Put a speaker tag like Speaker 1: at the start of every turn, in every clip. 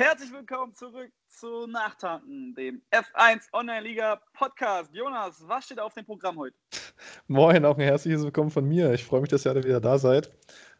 Speaker 1: Herzlich willkommen zurück zu Nachtanken, dem F1 Online-Liga Podcast. Jonas, was steht auf dem Programm heute?
Speaker 2: Moin, auch ein herzliches Willkommen von mir. Ich freue mich, dass ihr alle wieder da seid.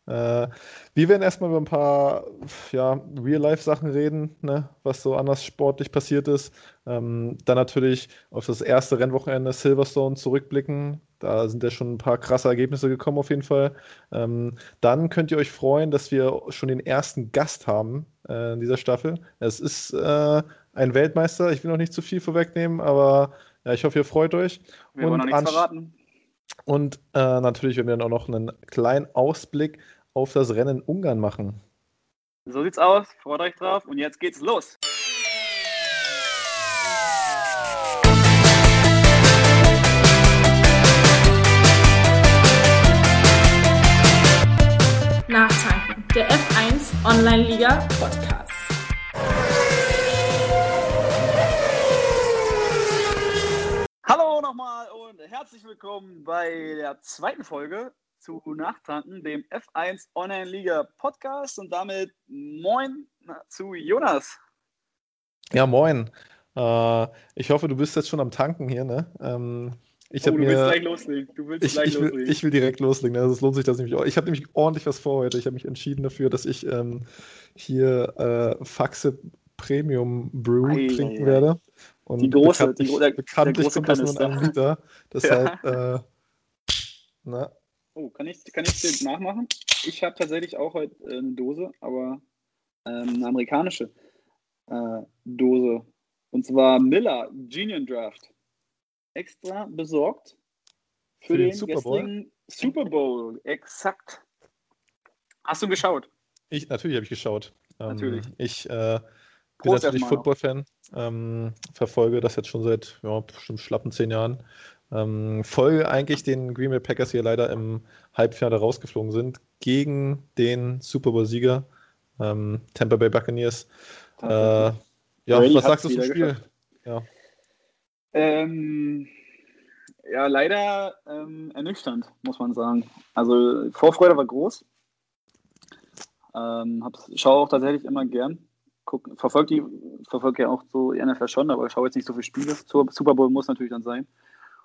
Speaker 2: Äh, wir werden erstmal über ein paar ja, Real-Life-Sachen reden, ne, was so anders sportlich passiert ist. Ähm, dann natürlich auf das erste Rennwochenende Silverstone zurückblicken. Da sind ja schon ein paar krasse Ergebnisse gekommen, auf jeden Fall. Ähm, dann könnt ihr euch freuen, dass wir schon den ersten Gast haben äh, in dieser Staffel. Es ist äh, ein Weltmeister. Ich will noch nicht zu viel vorwegnehmen, aber ja, ich hoffe, ihr freut euch.
Speaker 1: Wir wollen noch nichts verraten.
Speaker 2: Und äh, natürlich werden wir dann auch noch einen kleinen Ausblick auf das Rennen in Ungarn machen.
Speaker 1: So sieht's aus. Freut euch drauf. Und jetzt geht's los.
Speaker 3: Nachtanken, der F1 Online-Liga Podcast.
Speaker 1: Nochmal und herzlich willkommen bei der zweiten Folge zu Nachtanken, dem F1 Online-Liga Podcast und damit moin zu Jonas.
Speaker 2: Ja, moin. Äh, ich hoffe, du bist jetzt schon am Tanken hier, ne? Ähm, ich
Speaker 1: oh, du
Speaker 2: mir,
Speaker 1: willst gleich loslegen. Du willst
Speaker 2: ich,
Speaker 1: gleich
Speaker 2: ich, will,
Speaker 1: loslegen.
Speaker 2: ich will direkt loslegen. Also es lohnt sich das nämlich auch. Ich habe nämlich ordentlich was vor heute. Ich habe mich entschieden dafür, dass ich ähm, hier äh, Faxe Premium Brew
Speaker 1: Ei,
Speaker 2: trinken
Speaker 1: ei, ei.
Speaker 2: werde. Und
Speaker 1: Die große,
Speaker 2: bekanntlich,
Speaker 1: die der-
Speaker 2: bekanntlich
Speaker 1: der große
Speaker 2: kommt
Speaker 1: Kanister.
Speaker 2: einem Liter. Deshalb, äh, na,
Speaker 1: Oh, kann ich, kann ich dir nachmachen? Ich habe tatsächlich auch heute äh, eine Dose, aber ähm, eine amerikanische äh, Dose. Und zwar Miller Genius Draft. Extra besorgt für,
Speaker 2: Für den
Speaker 1: den,
Speaker 2: Super Bowl?
Speaker 1: Super Bowl. Exakt. Hast du geschaut?
Speaker 2: Ich, natürlich habe ich geschaut. Ähm,
Speaker 1: Natürlich.
Speaker 2: Ich äh, bin natürlich. Football-Fan, ähm, verfolge das jetzt schon seit ja, bestimmt schlappen zehn Jahren. Ähm, folge eigentlich den Green Bay Packers, die ja leider im Halbfinale rausgeflogen sind, gegen den Super Bowl-Sieger ähm, Tampa Bay Buccaneers. Äh, ja,
Speaker 1: Brady
Speaker 2: was sagst du zum Spiel? Ja,
Speaker 1: Ähm, ja, leider ähm, ernüchternd, muss man sagen. Also Vorfreude war groß. Ähm, schaue auch tatsächlich immer gern. Guck, verfolge die, verfolge ja auch so die NFL schon, aber ich schaue jetzt nicht so viele Spiele. Su- Super Bowl muss natürlich dann sein.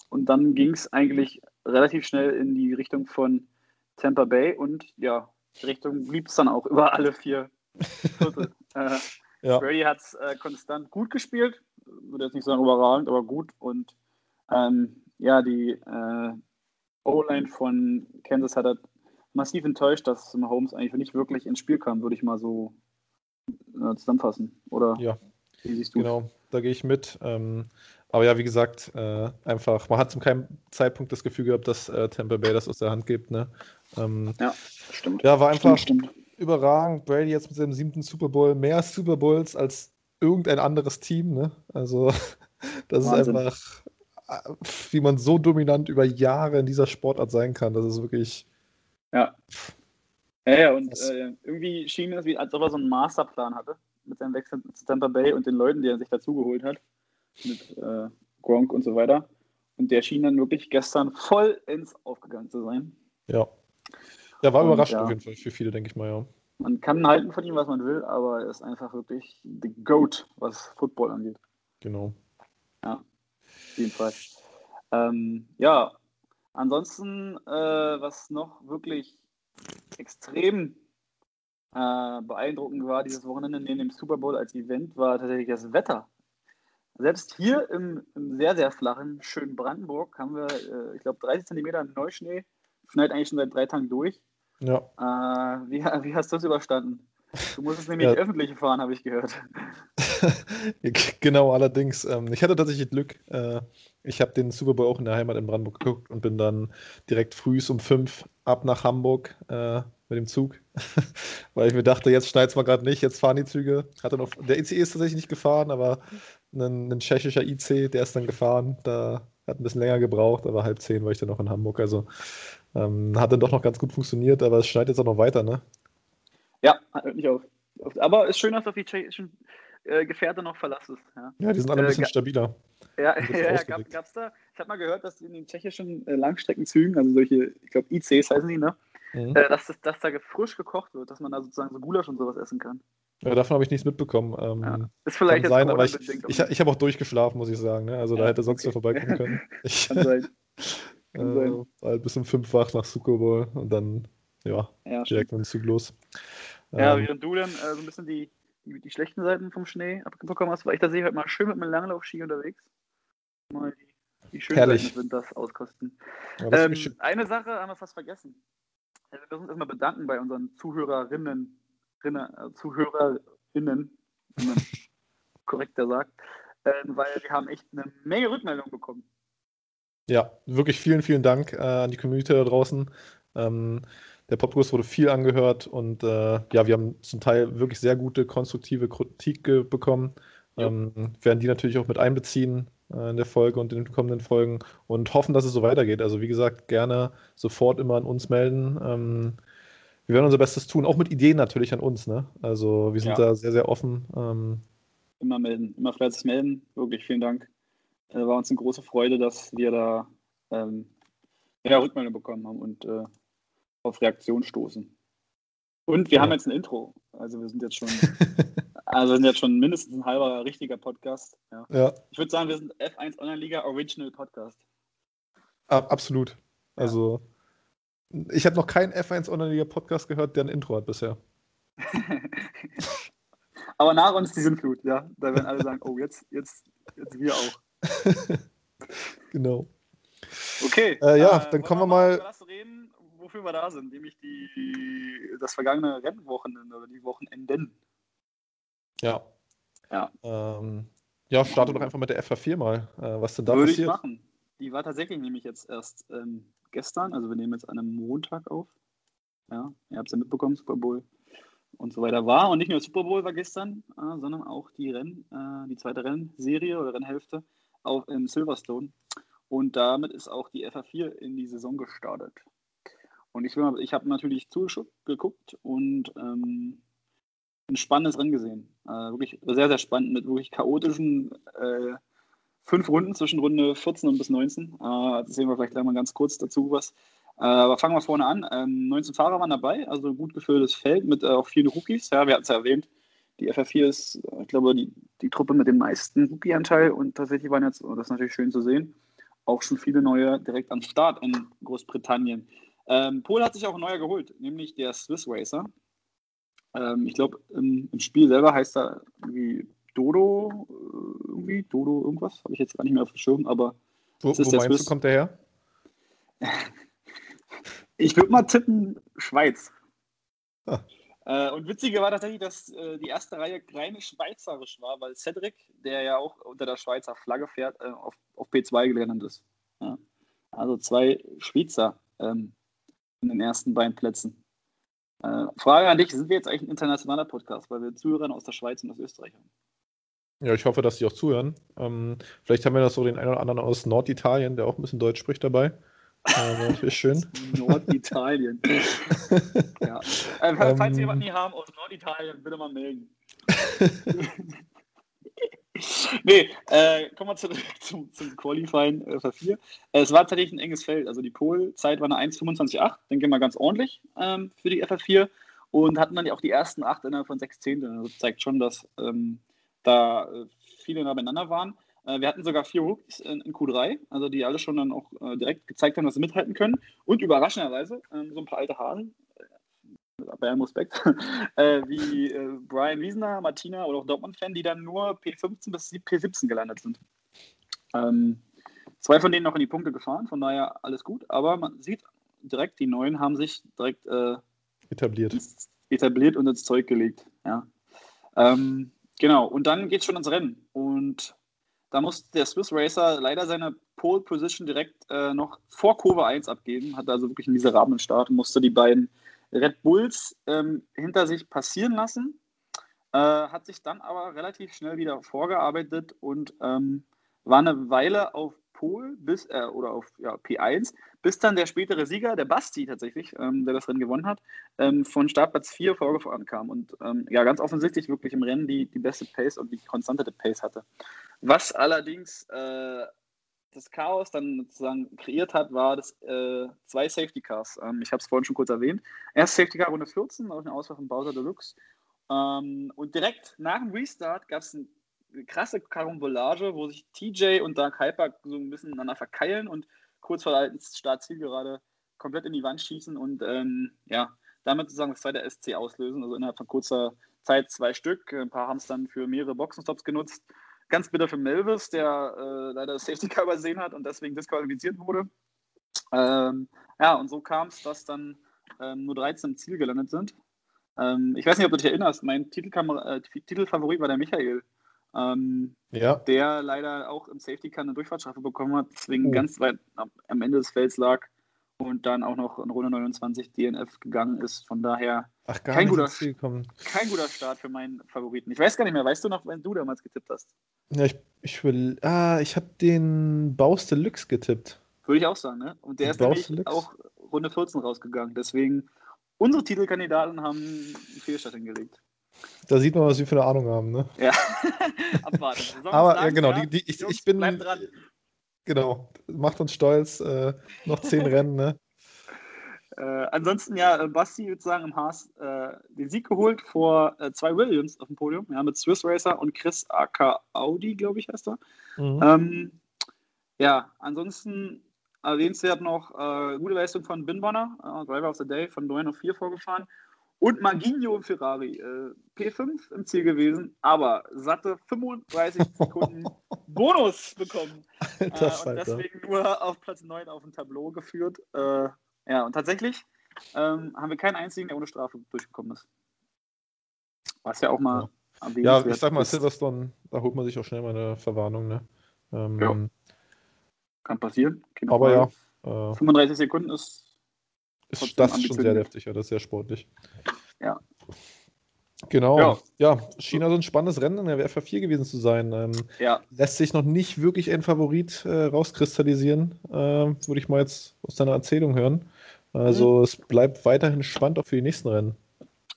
Speaker 1: Und dann ging es eigentlich relativ schnell in die Richtung von Tampa Bay und ja, die Richtung blieb es dann auch über alle vier Viertel. äh,
Speaker 2: ja.
Speaker 1: Brady hat es äh, konstant gut gespielt, würde jetzt nicht sagen überragend, aber gut. Und ähm, ja, die äh, O-Line von Kansas hat halt massiv enttäuscht, dass Mahomes eigentlich nicht wirklich ins Spiel kam, würde ich mal so äh, zusammenfassen. Oder
Speaker 2: Ja.
Speaker 1: wie siehst du
Speaker 2: Genau, da gehe ich mit. Ähm, aber ja, wie gesagt, äh, einfach, man hat zu keinem Zeitpunkt das Gefühl gehabt, dass äh, Tampa Bay das aus der Hand gibt. Ne? Ähm,
Speaker 1: Ja, stimmt.
Speaker 2: ja, war einfach
Speaker 1: Stimmt, stimmt.
Speaker 2: überragend. Brady jetzt mit seinem siebten Super Bowl, mehr Super Bowls als irgendein anderes Team. Ne? Also, das
Speaker 1: Wahnsinn.
Speaker 2: ist einfach, äh, wie man so dominant über Jahre in dieser Sportart sein kann. Das ist wirklich,
Speaker 1: Ja. Ja, ja, und äh, irgendwie schien es, wie, als ob er so einen Masterplan hatte mit seinem Wechsel zu Tampa Bay und den Leuten, die er sich dazugeholt hat, mit äh, Gronk und so weiter. Und der schien dann wirklich gestern vollends aufgegangen zu sein.
Speaker 2: ja. Ja, war
Speaker 1: Und,
Speaker 2: überraschend
Speaker 1: ja.
Speaker 2: auf jeden Fall für viele, denke ich mal, ja.
Speaker 1: Man kann halten von ihm, was man will, aber er ist einfach wirklich the GOAT, was Football angeht.
Speaker 2: Genau.
Speaker 1: Auf jeden Fall. Ähm, ja, ansonsten, äh, was noch wirklich extrem äh, beeindruckend war dieses Wochenende neben dem Super Bowl als Event, war tatsächlich das Wetter. Selbst hier im, im sehr, sehr flachen, schönen Brandenburg haben wir, äh, ich glaube, 30 Zentimeter Neuschnee. Schneit eigentlich schon seit drei Tagen durch.
Speaker 2: Ja.
Speaker 1: Äh, wie, wie hast du das überstanden? Du musstest nämlich
Speaker 2: Ja.
Speaker 1: öffentlich fahren, habe ich gehört.
Speaker 2: Genau, allerdings. Ähm, ich hatte tatsächlich Glück. Äh, ich habe den Super Bowl auch in der Heimat in Brandenburg geguckt und bin dann direkt früh um fünf ab nach Hamburg äh, mit dem Zug, weil ich mir dachte, jetzt schneit es mal gerade nicht, jetzt fahren die Züge. Hatte noch, der ICE ist tatsächlich nicht gefahren, aber ein, ein tschechischer IC, der ist dann gefahren. Da hat ein bisschen länger gebraucht, aber halb zehn war ich dann noch in Hamburg. Also ähm, hat dann doch noch ganz gut funktioniert, aber es schneit jetzt auch noch weiter, ne?
Speaker 1: Ja, hört nicht auf. Aber ist schön, dass auf die tschechischen äh, Gefährte noch verlassest. Ja,
Speaker 2: Ja, die sind alle ein
Speaker 1: Äh,
Speaker 2: bisschen
Speaker 1: ga-
Speaker 2: stabiler.
Speaker 1: ja, ja, gab, gab's da. Ich habe mal gehört, dass in den tschechischen äh, Langstreckenzügen, also solche, ich glaube ICs heißen die, ne?
Speaker 2: Mhm.
Speaker 1: Äh, dass, das, dass da frisch gekocht wird, dass man da sozusagen so Gulasch und sowas essen kann.
Speaker 2: Ja, davon habe ich nichts mitbekommen. Ähm,
Speaker 1: ja. Ist vielleicht
Speaker 2: sein, aber ich, ich, ich habe auch durchgeschlafen, muss ich sagen. Ne? Also da hätte sonst okay. wer vorbeikommen können. Ich, Kann sein. Kann äh, sein. Halt bis um fünf wach nach Super Bowl und dann ja, ja direkt mit dem Zug los.
Speaker 1: Ja, ähm, während du dann äh, so ein bisschen die, die, die, schlechten Seiten vom Schnee abbekommen hast, war ich tatsächlich heute mal schön mit meinem Langlaufski unterwegs. Mal die, die schönen Herrlich. Seiten des Winters auskosten. Ja, ähm, eine Sache haben wir fast vergessen. Wir müssen uns erstmal bedanken bei unseren Zuhörerinnen, Rinne, äh, Zuhörerinnen, wie man korrekter sagt, äh, weil wir haben echt eine Menge Rückmeldungen bekommen.
Speaker 2: Ja, wirklich vielen, vielen Dank äh, an die Community da draußen. Ähm, der Podcast wurde viel angehört und äh, ja, wir haben zum Teil wirklich sehr gute, konstruktive Kritik bekommen. Ähm, werden die natürlich auch mit einbeziehen äh, in der Folge und in den kommenden Folgen und hoffen, dass es so weitergeht. Also wie gesagt, gerne sofort immer an uns melden. Ähm, wir werden unser Bestes tun, auch mit Ideen natürlich an uns. Ne? Also wir sind ja. da sehr, sehr offen. Ähm,
Speaker 1: immer melden, immer fleißig melden. Wirklich vielen Dank. Äh, war uns eine große Freude, dass wir da ähm, ja, Rückmeldung bekommen haben und äh, auf Reaktion stoßen. Und wir ja. haben jetzt ein Intro. Also wir sind jetzt schon, also wir sind jetzt schon mindestens ein halber richtiger Podcast. Ja. ja. Ich würde sagen, wir sind F1 Online-Liga Original Podcast.
Speaker 2: Absolut. Also ich habe noch keinen F1 Online-Liga Podcast gehört, der ein Intro hat bisher.
Speaker 1: Aber nach uns die Sintflut, ja. Da werden alle sagen, oh, jetzt, jetzt, jetzt wir auch.
Speaker 2: genau.
Speaker 1: Okay.
Speaker 2: Äh, ja, äh, dann kommen wir mal.
Speaker 1: mal reden, wofür wir da sind, nämlich die, das vergangene Rennwochenende oder die Wochenenden.
Speaker 2: Ja. Ja. Ähm, ja, starte doch einfach mit der FH4 mal. Äh, was denn da
Speaker 1: Würde
Speaker 2: passiert?
Speaker 1: ich machen. Die war tatsächlich nämlich jetzt erst ähm, gestern, also wir nehmen jetzt an einem Montag auf. Ja, ihr habt es ja mitbekommen, Super Bowl und so weiter war. Und nicht nur Super Bowl war gestern, äh, sondern auch die Renn, äh, die zweite Rennserie oder Rennhälfte auf, im Silverstone. Und damit ist auch die FA4 in die Saison gestartet. Und ich, ich habe natürlich zugeguckt und ähm, ein spannendes Rennen gesehen. Äh, wirklich sehr, sehr spannend mit wirklich chaotischen äh, fünf Runden zwischen Runde 14 und bis 19. Äh, das sehen wir vielleicht gleich mal ganz kurz dazu was. Äh, aber fangen wir vorne an. Ähm, 19 Fahrer waren dabei, also ein gut gefülltes Feld mit äh, auch vielen Rookies. Ja, wir hatten es ja erwähnt. Die FF4 ist, ich glaube, die, die Truppe mit dem meisten Rookie-Anteil und tatsächlich waren jetzt, und das ist natürlich schön zu sehen, auch schon viele neue direkt am Start in Großbritannien. Ähm, Pol hat sich auch ein neuer geholt, nämlich der Swiss Racer. Ähm, ich glaube, im, im, Spiel selber heißt er irgendwie Dodo, äh, irgendwie, Dodo irgendwas, habe ich jetzt gar nicht mehr auf dem Schirm, aber.
Speaker 2: Wo, wo meinst Swiss. du, kommt der her?
Speaker 1: ich würde mal tippen, Schweiz. Ah. Äh, und witziger war tatsächlich, dass äh, die erste Reihe rein schweizerisch war, weil Cedric, der ja auch unter der Schweizer Flagge fährt, äh, auf, auf P2 gelandet ist. Ja. Also zwei Schweizer ähm, in den ersten beiden Plätzen. Äh, Frage an dich: Sind wir jetzt eigentlich ein internationaler Podcast, weil wir Zuhörer aus der Schweiz und aus Österreich haben?
Speaker 2: Ja, ich hoffe, dass die auch zuhören. Ähm, vielleicht haben wir noch so den einen oder anderen aus Norditalien, der auch ein bisschen Deutsch spricht dabei. Äh, natürlich schön.
Speaker 1: Norditalien. ja. Äh, falls ähm, Sie jemanden nie haben aus Norditalien, bitte mal melden. nee, äh, kommen wir zurück zum, zum Qualifying äh, für 4. es war tatsächlich ein enges Feld. Also die Polzeit war eine 1,25,8. Denke mal ganz ordentlich ähm, für die FF4. Und hatten dann auch die ersten 8 innerhalb von 6 Zehnteln. Also das zeigt schon, dass ähm, da äh, viele nah beieinander waren. Äh, wir hatten sogar vier Rookies in, in, Q3, also die alle schon dann auch äh, direkt gezeigt haben, dass sie mithalten können. Und überraschenderweise ähm, so ein paar alte Hasen, bei allem Respekt, äh, wie äh, Brian Wiesner, Martina oder auch Dortmund-Fan, die dann nur P15 bis P17 gelandet sind. Ähm, zwei von denen noch in die Punkte gefahren, von daher alles gut, aber man sieht direkt, die Neuen haben sich direkt äh,
Speaker 2: etabliert.
Speaker 1: etabliert und ins Zeug gelegt. Ja. Ähm, genau, und dann geht es schon ins Rennen. Und da musste der Swiss Racer leider seine Pole Position direkt äh, noch vor Kurve 1 abgeben, hatte also wirklich einen miserablen Start und musste die beiden Red Bulls ähm, hinter sich passieren lassen, äh, hat sich dann aber relativ schnell wieder vorgearbeitet und ähm, war eine Weile auf Pol bis äh, oder auf ja, P1, bis dann der spätere Sieger, der Basti tatsächlich, ähm, der das Rennen gewonnen hat, ähm, von Startplatz 4 vorgefahren kam und ähm, ja ganz offensichtlich wirklich im Rennen die, die beste Pace und die konstante Pace hatte. Was allerdings äh, das Chaos dann sozusagen kreiert hat, war das äh, zwei Safety Cars. Ähm, ich habe es vorhin schon kurz erwähnt. Erst Safety Car Runde 14, auch eine Auswahl von Bowser Deluxe. Ähm, und direkt nach dem Restart gab es eine krasse Karambolage, wo sich TJ und Dark Hyper so ein bisschen miteinander verkeilen und kurz vor der Startziel gerade komplett in die Wand schießen und ähm, ja, damit sozusagen das zweite SC auslösen. Also innerhalb von kurzer Zeit zwei Stück. Ein paar haben es dann für mehrere Boxenstops genutzt. Ganz bitter für Melvis, der äh, leider das Safety Car übersehen hat und deswegen disqualifiziert wurde. Ähm, ja, und so kam es, dass dann ähm, nur 13 im Ziel gelandet sind. Ähm, ich weiß nicht, ob du dich erinnerst, mein Titelkamera, äh, Titelfavorit war der Michael. Ähm, ja. Der leider auch im Safety Car eine Durchfahrtsstrafe bekommen hat, deswegen oh. ganz weit am Ende des Felds lag und dann auch noch in Runde 29 DNF gegangen ist. Von daher
Speaker 2: Ach, kein, guter,
Speaker 1: kein guter Start für meinen Favoriten. Ich weiß gar nicht mehr, weißt du noch, wenn du damals getippt hast?
Speaker 2: Ja, ich, ich will. Ah, ich habe den Baus Deluxe getippt.
Speaker 1: Würde ich auch sagen, ne? Und der ist Baus nämlich auch Runde 14 rausgegangen. Deswegen, unsere Titelkandidaten haben einen Fehlstart hingelegt.
Speaker 2: Da sieht man, was sie für eine Ahnung haben, ne?
Speaker 1: Ja, abwarten.
Speaker 2: Aber ja, genau, die, die, ich, Jungs, ich bin. Genau, macht uns stolz. Äh, noch zehn Rennen, ne?
Speaker 1: Äh, ansonsten, ja, Basti würde sagen, im Haas äh, den Sieg geholt vor äh, zwei Williams auf dem Podium, ja, mit Swiss Racer und Chris AK Audi, glaube ich, heißt er. Mhm. Ähm, ja, ansonsten erwähnenswert noch äh, gute Leistung von Bin Bonner, äh, Driver of the Day von 9 auf 4 vorgefahren. Und Marginho im Ferrari, äh, P5 im Ziel gewesen, aber satte 35 Sekunden Bonus bekommen. Äh, und deswegen nur auf Platz 9 auf dem Tableau geführt. Äh, ja, und tatsächlich ähm, haben wir keinen einzigen, der ohne Strafe durchgekommen ist. Was ja auch mal
Speaker 2: ja. Ja, ich sag mal, Silverstone, da holt man sich auch schnell mal eine Verwarnung. Ne? Ähm, ja.
Speaker 1: Kann passieren.
Speaker 2: aber ja.
Speaker 1: Äh, 35 Sekunden ist.
Speaker 2: Ist das schon sehr deftig, ja, das ist sehr sportlich.
Speaker 1: Ja.
Speaker 2: Genau. Ja. ja, China so ein spannendes Rennen in der WFA 4 gewesen zu sein. Ähm,
Speaker 1: ja.
Speaker 2: Lässt sich noch nicht wirklich ein Favorit äh, rauskristallisieren, äh, würde ich mal jetzt aus deiner Erzählung hören. Also mhm. es bleibt weiterhin spannend auch für die nächsten Rennen.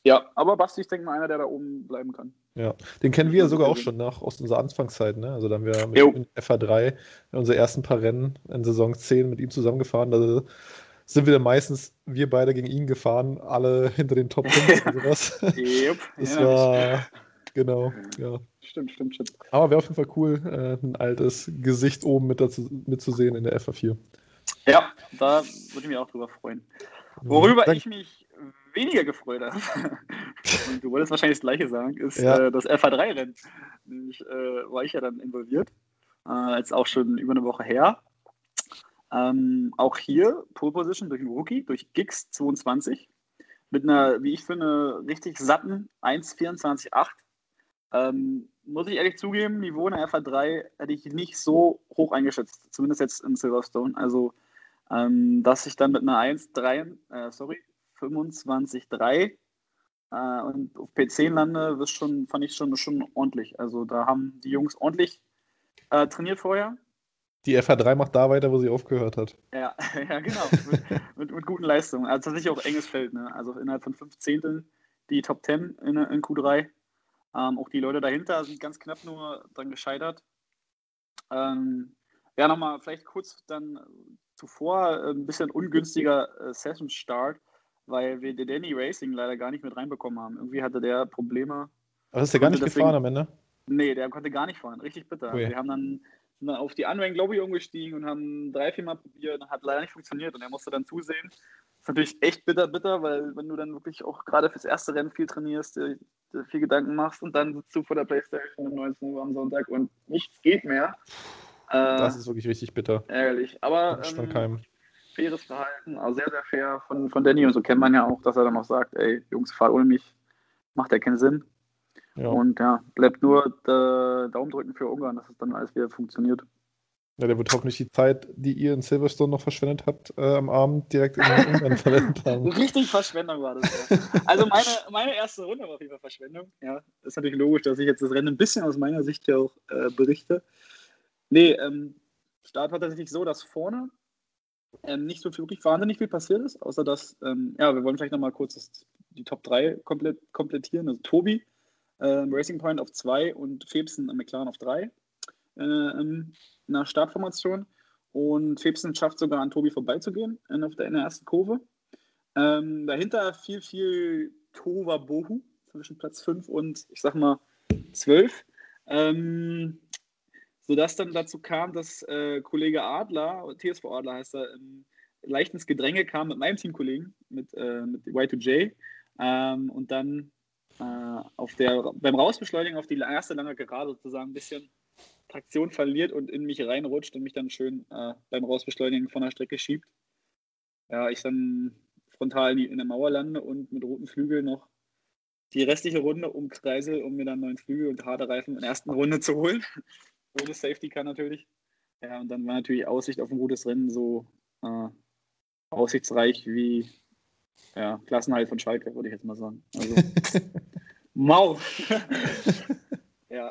Speaker 1: Ja, aber Basti, ich denke mal, einer, der da oben bleiben kann.
Speaker 2: Ja, den kennen wir ja sogar auch schon nach, aus unserer Anfangszeit. Ne? Also da haben wir mit FA3 unsere ersten paar Rennen in Saison 10 mit ihm zusammengefahren. Da sind wir dann meistens, wir beide gegen ihn gefahren, alle hinter den Top 5 und sowas.
Speaker 1: Yep.
Speaker 2: Das ja, war, genau, ja.
Speaker 1: Stimmt, stimmt, stimmt.
Speaker 2: Aber wäre auf jeden Fall cool, äh, ein altes Gesicht oben mit dazu, mitzusehen in der FA4.
Speaker 1: Ja, da würde ich mich auch drüber freuen. Worüber ja, ich mich weniger gefreut habe, und du wolltest wahrscheinlich das gleiche sagen, ist ja. äh, das FA3-Rennen. Nämlich äh, war ich ja dann involviert, äh, jetzt auch schon über eine Woche her. Ähm, auch hier Pole Position durch einen Rookie, durch Gix 22, mit einer, wie ich finde, richtig satten 1,24,8. Ähm, muss ich ehrlich zugeben, Niveau in der FA3 hätte ich nicht so hoch eingeschätzt, zumindest jetzt in Silverstone. Also, ähm, dass ich dann mit einer 1,3, äh, sorry, 25,3 äh, und auf P10 lande, das schon, fand ich schon, schon ordentlich. Also da haben die Jungs ordentlich äh, trainiert vorher.
Speaker 2: Die FH3 macht da weiter, wo sie aufgehört hat.
Speaker 1: Ja, ja genau. mit, mit, mit, guten Leistungen. Also tatsächlich auch enges Feld. Ne? Also innerhalb von fünf Zehnteln die Top 10 in, in Q3. Ähm, auch die Leute dahinter sind ganz knapp nur dran gescheitert. Ähm, ja, nochmal vielleicht kurz dann zuvor äh, ein bisschen ungünstiger äh, Session Start weil wir den Danny Racing leider gar nicht mit reinbekommen haben. Irgendwie hatte der Probleme.
Speaker 2: Aber ist der gar nicht deswegen, gefahren am Ende?
Speaker 1: Nee, der konnte gar nicht fahren. Richtig bitter. Okay. Wir haben dann, dann auf die Unrank Lobby umgestiegen und haben drei, vier Mal probiert. Hat leider nicht funktioniert und er musste dann zusehen. Das ist natürlich echt bitter, bitter, weil wenn du dann wirklich auch gerade fürs erste Rennen viel trainierst, dir, dir viel Gedanken machst und dann sitzt du vor der Playstation um 19 Uhr am Sonntag und nichts geht mehr.
Speaker 2: Das äh, ist wirklich richtig bitter.
Speaker 1: Ärgerlich. Aber ähm, faires Verhalten, also sehr, sehr fair von, von Danny. Und so kennt man ja auch, dass er dann auch sagt, ey, Jungs, fahrt ohne mich, macht ja keinen Sinn. Ja. Und ja, bleibt nur äh, Daumen drücken für Ungarn, dass es dann alles wieder funktioniert.
Speaker 2: Ja, der wird hoffentlich die Zeit, die ihr in Silverstone noch verschwendet habt, äh, am Abend direkt in Ungarn verwendet haben.
Speaker 1: Richtig Verschwendung war das. Ja. Also meine, meine erste Runde war auf jeden Fall Verschwendung. Ja, ist natürlich logisch, dass ich jetzt das Rennen ein bisschen aus meiner Sicht hier auch äh, berichte. Nee, ähm, Start war tatsächlich so, dass vorne ähm, nicht so wirklich wahnsinnig viel passiert ist, außer dass, ähm, ja, wir wollen vielleicht nochmal kurz das, die Top 3 komplett, komplettieren. Also Tobi, äh, Racing Point auf 2 und Febsen und McLaren auf 3 äh, in der Startformation. Und Febsen schafft sogar an Tobi vorbeizugehen in, der, in der ersten Kurve. Ähm, dahinter viel, viel Tova Bohu, zwischen Platz 5 und ich sag mal 12. Ähm, sodass dann dazu kam, dass äh, Kollege Adler, TSV Adler heißt er, ähm, leicht ins Gedränge kam mit meinem Teamkollegen, mit, äh, mit Y2J. Ähm, und dann äh, auf der, beim Rausbeschleunigen auf die erste lange Gerade sozusagen ein bisschen Traktion verliert und in mich reinrutscht und mich dann schön äh, beim Rausbeschleunigen von der Strecke schiebt. Ja, ich dann frontal in, der Mauer lande und mit roten Flügeln noch die restliche Runde umkreise, um mir dann neuen Flügel und harte Reifen in der ersten Runde zu holen. Ohne Safety Car natürlich. Ja, und dann war natürlich Aussicht auf ein gutes Rennen so äh, aussichtsreich wie ja, Klassenhalt von Schalke, würde ich jetzt mal sagen. Also, mau! ja.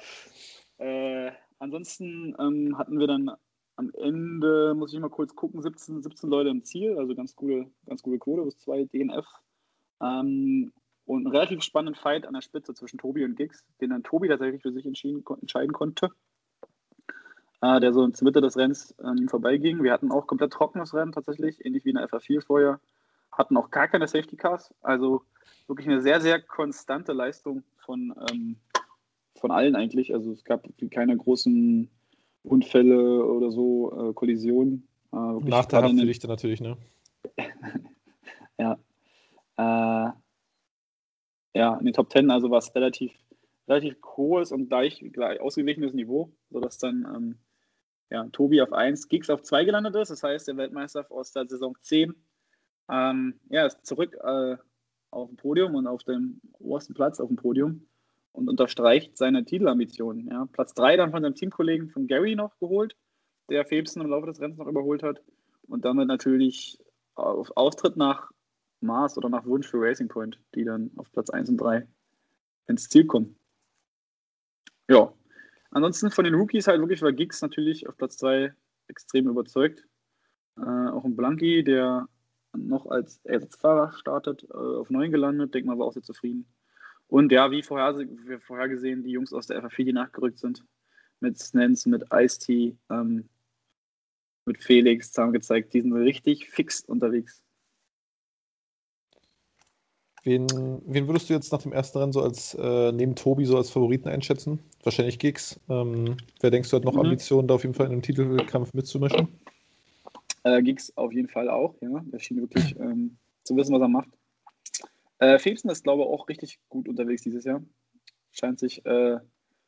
Speaker 1: Äh, ansonsten ähm, hatten wir dann am Ende, muss ich mal kurz gucken, 17, 17 Leute im Ziel, also ganz coole, ganz coole Quote, bis zwei DNF. Ähm, und einen relativ spannenden Fight an der Spitze zwischen Tobi und Giggs, den dann Tobi tatsächlich für sich entscheiden konnte. Äh, der so zur Mitte des Rennens an ihm vorbeiging. Wir hatten auch komplett trockenes Rennen tatsächlich, ähnlich wie in der FA4 vorher. Hatten auch gar keine Safety Cars, also wirklich eine sehr, sehr konstante Leistung von, ähm, von allen eigentlich. Also es gab keine großen Unfälle oder so, äh, Kollisionen.
Speaker 2: Äh, Nachteilhaft für dich dann natürlich, ne?
Speaker 1: ja. Äh, ja, in den Top Ten also war es relativ, relativ hohes und gleich, gleich ausgeglichenes Niveau, sodass dann ähm, ja, Tobi auf 1, Giggs auf 2 gelandet ist. Das heißt, der Weltmeister aus der Saison 10 ähm, ja, ist zurück äh, auf dem Podium und auf dem obersten Platz auf dem Podium und unterstreicht seine Titelambitionen. Ja. Platz 3 dann von seinem Teamkollegen von Gary noch geholt, der Phelpsen im Laufe des Rennens noch überholt hat und damit natürlich auf Austritt nach Mars oder nach Wunsch für Racing Point, die dann auf Platz 1 und 3 ins Ziel kommen. Ja, ansonsten von den Rookies halt wirklich war Giggs natürlich auf Platz 2 extrem überzeugt. Äh, auch ein Blanky, der noch als Ersatzfahrer startet, äh, auf 9 gelandet, denke mal, war auch sehr zufrieden. Und ja, wie vorhergesehen, die Jungs aus der FA4, die nachgerückt sind, mit Snens, mit Ice-T, ähm, mit Felix, haben gezeigt, die sind richtig fix unterwegs.
Speaker 2: Wen, wen würdest du jetzt nach dem ersten Rennen so als äh, neben Tobi so als Favoriten einschätzen? Wahrscheinlich Gigs. Ähm, wer denkst du hat noch mhm. Ambitionen, da auf jeden Fall in einem Titelkampf mitzumischen?
Speaker 1: Äh, Gigs auf jeden Fall auch, ja. Der schien wirklich ähm, zu wissen, was er macht. Äh, Phelpsen ist, glaube ich, auch richtig gut unterwegs dieses Jahr. Scheint sich äh,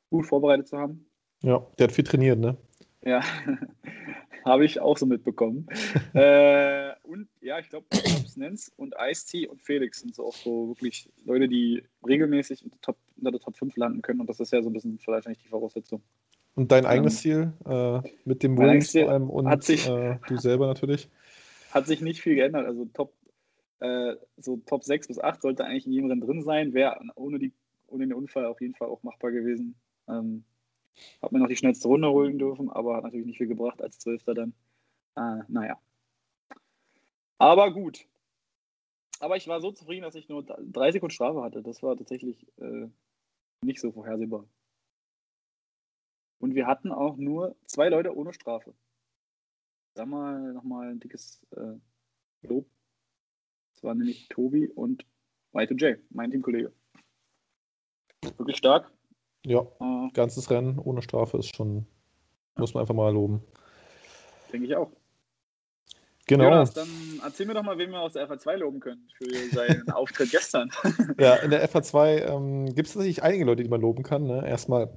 Speaker 1: gut vorbereitet zu haben.
Speaker 2: Ja, der hat viel trainiert, ne?
Speaker 1: Ja, habe ich auch so mitbekommen. äh, und ja, ich glaube, Snens und Ice-T und Felix sind so auch so wirklich Leute, die regelmäßig in der, Top, unter der Top 5 landen können. Und das ist ja so ein bisschen vielleicht nicht die Voraussetzung.
Speaker 2: Und dein eigenes ähm, Ziel äh, mit dem Williams vor allem und sich, äh, du selber natürlich?
Speaker 1: Hat sich nicht viel geändert. Also Top, äh, so Top 6 bis 8 sollte eigentlich in jedem Rennen drin sein. Wäre ohne, ohne den Unfall auf jeden Fall auch machbar gewesen. Ähm, hat mir noch die schnellste Runde holen dürfen, aber hat natürlich nicht viel gebracht als Zwölfter dann. Äh, naja. Aber gut. Aber ich war so zufrieden, dass ich nur drei Sekunden Strafe hatte. Das war tatsächlich äh, nicht so vorhersehbar. Und wir hatten auch nur zwei Leute ohne Strafe. Da mal nochmal ein dickes äh, Lob. Das waren nämlich Tobi und Y2J, mein Teamkollege. Wirklich stark.
Speaker 2: Ja, äh, ganzes Rennen ohne Strafe ist schon, muss man einfach mal loben.
Speaker 1: Denke ich auch.
Speaker 2: Genau. Jonas,
Speaker 1: dann erzähl mir doch mal, wen wir aus der FA2 loben können für seinen Auftritt gestern.
Speaker 2: ja, in der FA2 ähm, gibt es tatsächlich einige Leute, die man loben kann. Ne? Erstmal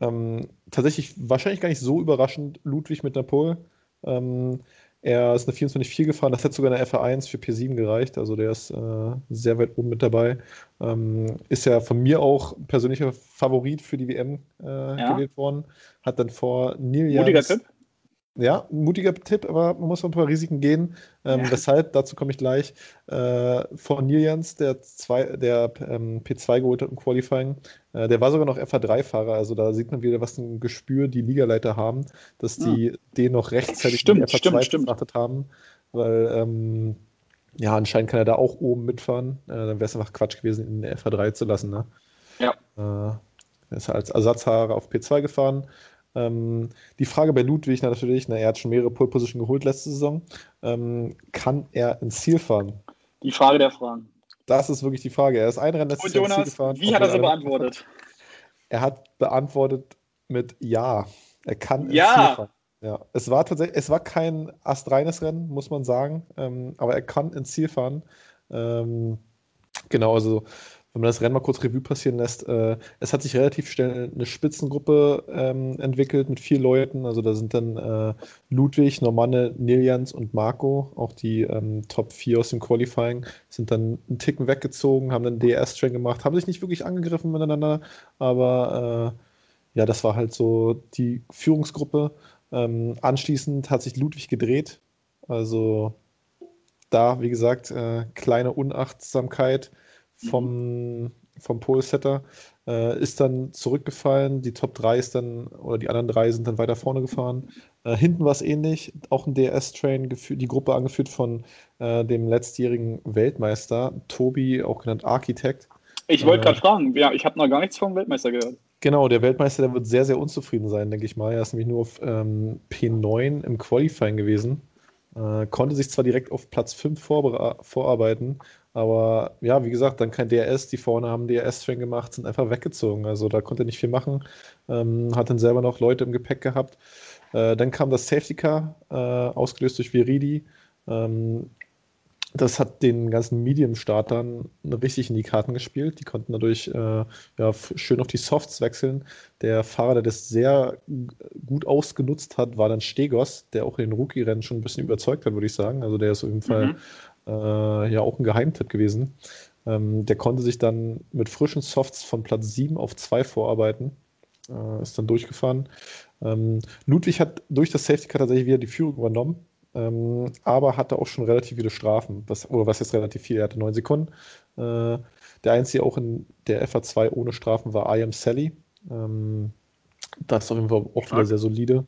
Speaker 2: ähm, tatsächlich wahrscheinlich gar nicht so überraschend Ludwig mit Napol. Ähm, er ist eine 24-4 gefahren, das hätte sogar eine FA1 für P7 gereicht, also der ist äh, sehr weit oben mit dabei. Ähm, ist ja von mir auch persönlicher Favorit für die WM äh, ja. gewählt worden. Hat dann vor Neil
Speaker 1: Mutiger Tipp?
Speaker 2: Ja, ein mutiger Tipp, aber man muss ein paar Risiken gehen. Ähm, ja. Weshalb, dazu komme ich gleich. Äh, von Nilians, der, zwei, der ähm, P2 geholt hat im Qualifying, äh, der war sogar noch FA3-Fahrer. Also da sieht man wieder, was ein Gespür die Ligaleiter haben, dass die ja. den noch rechtzeitig
Speaker 1: stimmt, in FA2 stimmt,
Speaker 2: betrachtet haben. Weil, ähm, ja, anscheinend kann er da auch oben mitfahren. Äh, dann wäre es einfach Quatsch gewesen, ihn in der FA3 zu lassen. Ne?
Speaker 1: Ja.
Speaker 2: Äh, er ist als Ersatzfahrer auf P2 gefahren. Ähm, die Frage bei Ludwig natürlich, na, er hat schon mehrere Pole Position geholt letzte Saison. Ähm, kann er ins Ziel fahren?
Speaker 1: Die Frage der Fragen.
Speaker 2: Das ist wirklich die Frage. Er ist ein Rennen
Speaker 1: Und Jonas, gefahren, wie hat er so beantwortet?
Speaker 2: Er hat beantwortet mit Ja. Er kann
Speaker 1: ja.
Speaker 2: Ja, es war tatsächlich, es war kein astreines Rennen, muss man sagen, ähm, aber er kann ins Ziel fahren. Ähm, genau, also wenn man das Rennen mal kurz Revue passieren lässt, äh, es hat sich relativ schnell eine Spitzengruppe ähm, entwickelt mit vier Leuten. Also da sind dann äh, Ludwig, Normanne, Niljans und Marco, auch die ähm, Top 4 aus dem Qualifying, sind dann einen Ticken weggezogen, haben dann DS-Train gemacht, haben sich nicht wirklich angegriffen miteinander, aber äh, ja, das war halt so die Führungsgruppe. Ähm, anschließend hat sich Ludwig gedreht. Also da, wie gesagt, äh, kleine Unachtsamkeit vom, vom Pole-Setter. Äh, ist dann zurückgefallen. Die Top 3 ist dann, oder die anderen drei sind dann weiter vorne gefahren. Äh, hinten war es ähnlich. Auch ein DS-Train, die Gruppe angeführt von äh, dem letztjährigen Weltmeister, Tobi, auch genannt Architect.
Speaker 1: Ich wollte gerade äh, fragen, ja, ich habe noch gar nichts vom Weltmeister gehört.
Speaker 2: Genau, der Weltmeister, der wird sehr, sehr unzufrieden sein, denke ich mal. Er ist nämlich nur auf ähm, P9 im Qualifying gewesen. Äh, konnte sich zwar direkt auf Platz 5 vorarbeiten, aber ja, wie gesagt, dann kein DRS. Die vorne haben DRS-Train gemacht, sind einfach weggezogen. Also da konnte er nicht viel machen. Ähm, hat dann selber noch Leute im Gepäck gehabt. Äh, dann kam das Safety Car, äh, ausgelöst durch Viridi. Ähm, das hat den ganzen Medium-Startern richtig in die Karten gespielt. Die konnten dadurch äh, ja, schön auf die Softs wechseln. Der Fahrer, der das sehr gut ausgenutzt hat, war dann Stegos, der auch in den Rookie-Rennen schon ein bisschen überzeugt hat, würde ich sagen. Also der ist auf jeden Fall mhm. Äh, ja auch ein Geheimtipp gewesen. Ähm, der konnte sich dann mit frischen Softs von Platz 7 auf 2 vorarbeiten. Äh, ist dann durchgefahren. Ähm, Ludwig hat durch das Safety Car tatsächlich wieder die Führung übernommen ähm, aber hatte auch schon relativ viele Strafen. Was, oder was ist relativ viel? Er hatte neun Sekunden. Äh, der einzige auch in der FA2 ohne Strafen war I Am Sally. Ähm, das ist auf jeden Fall auch wieder sehr solide.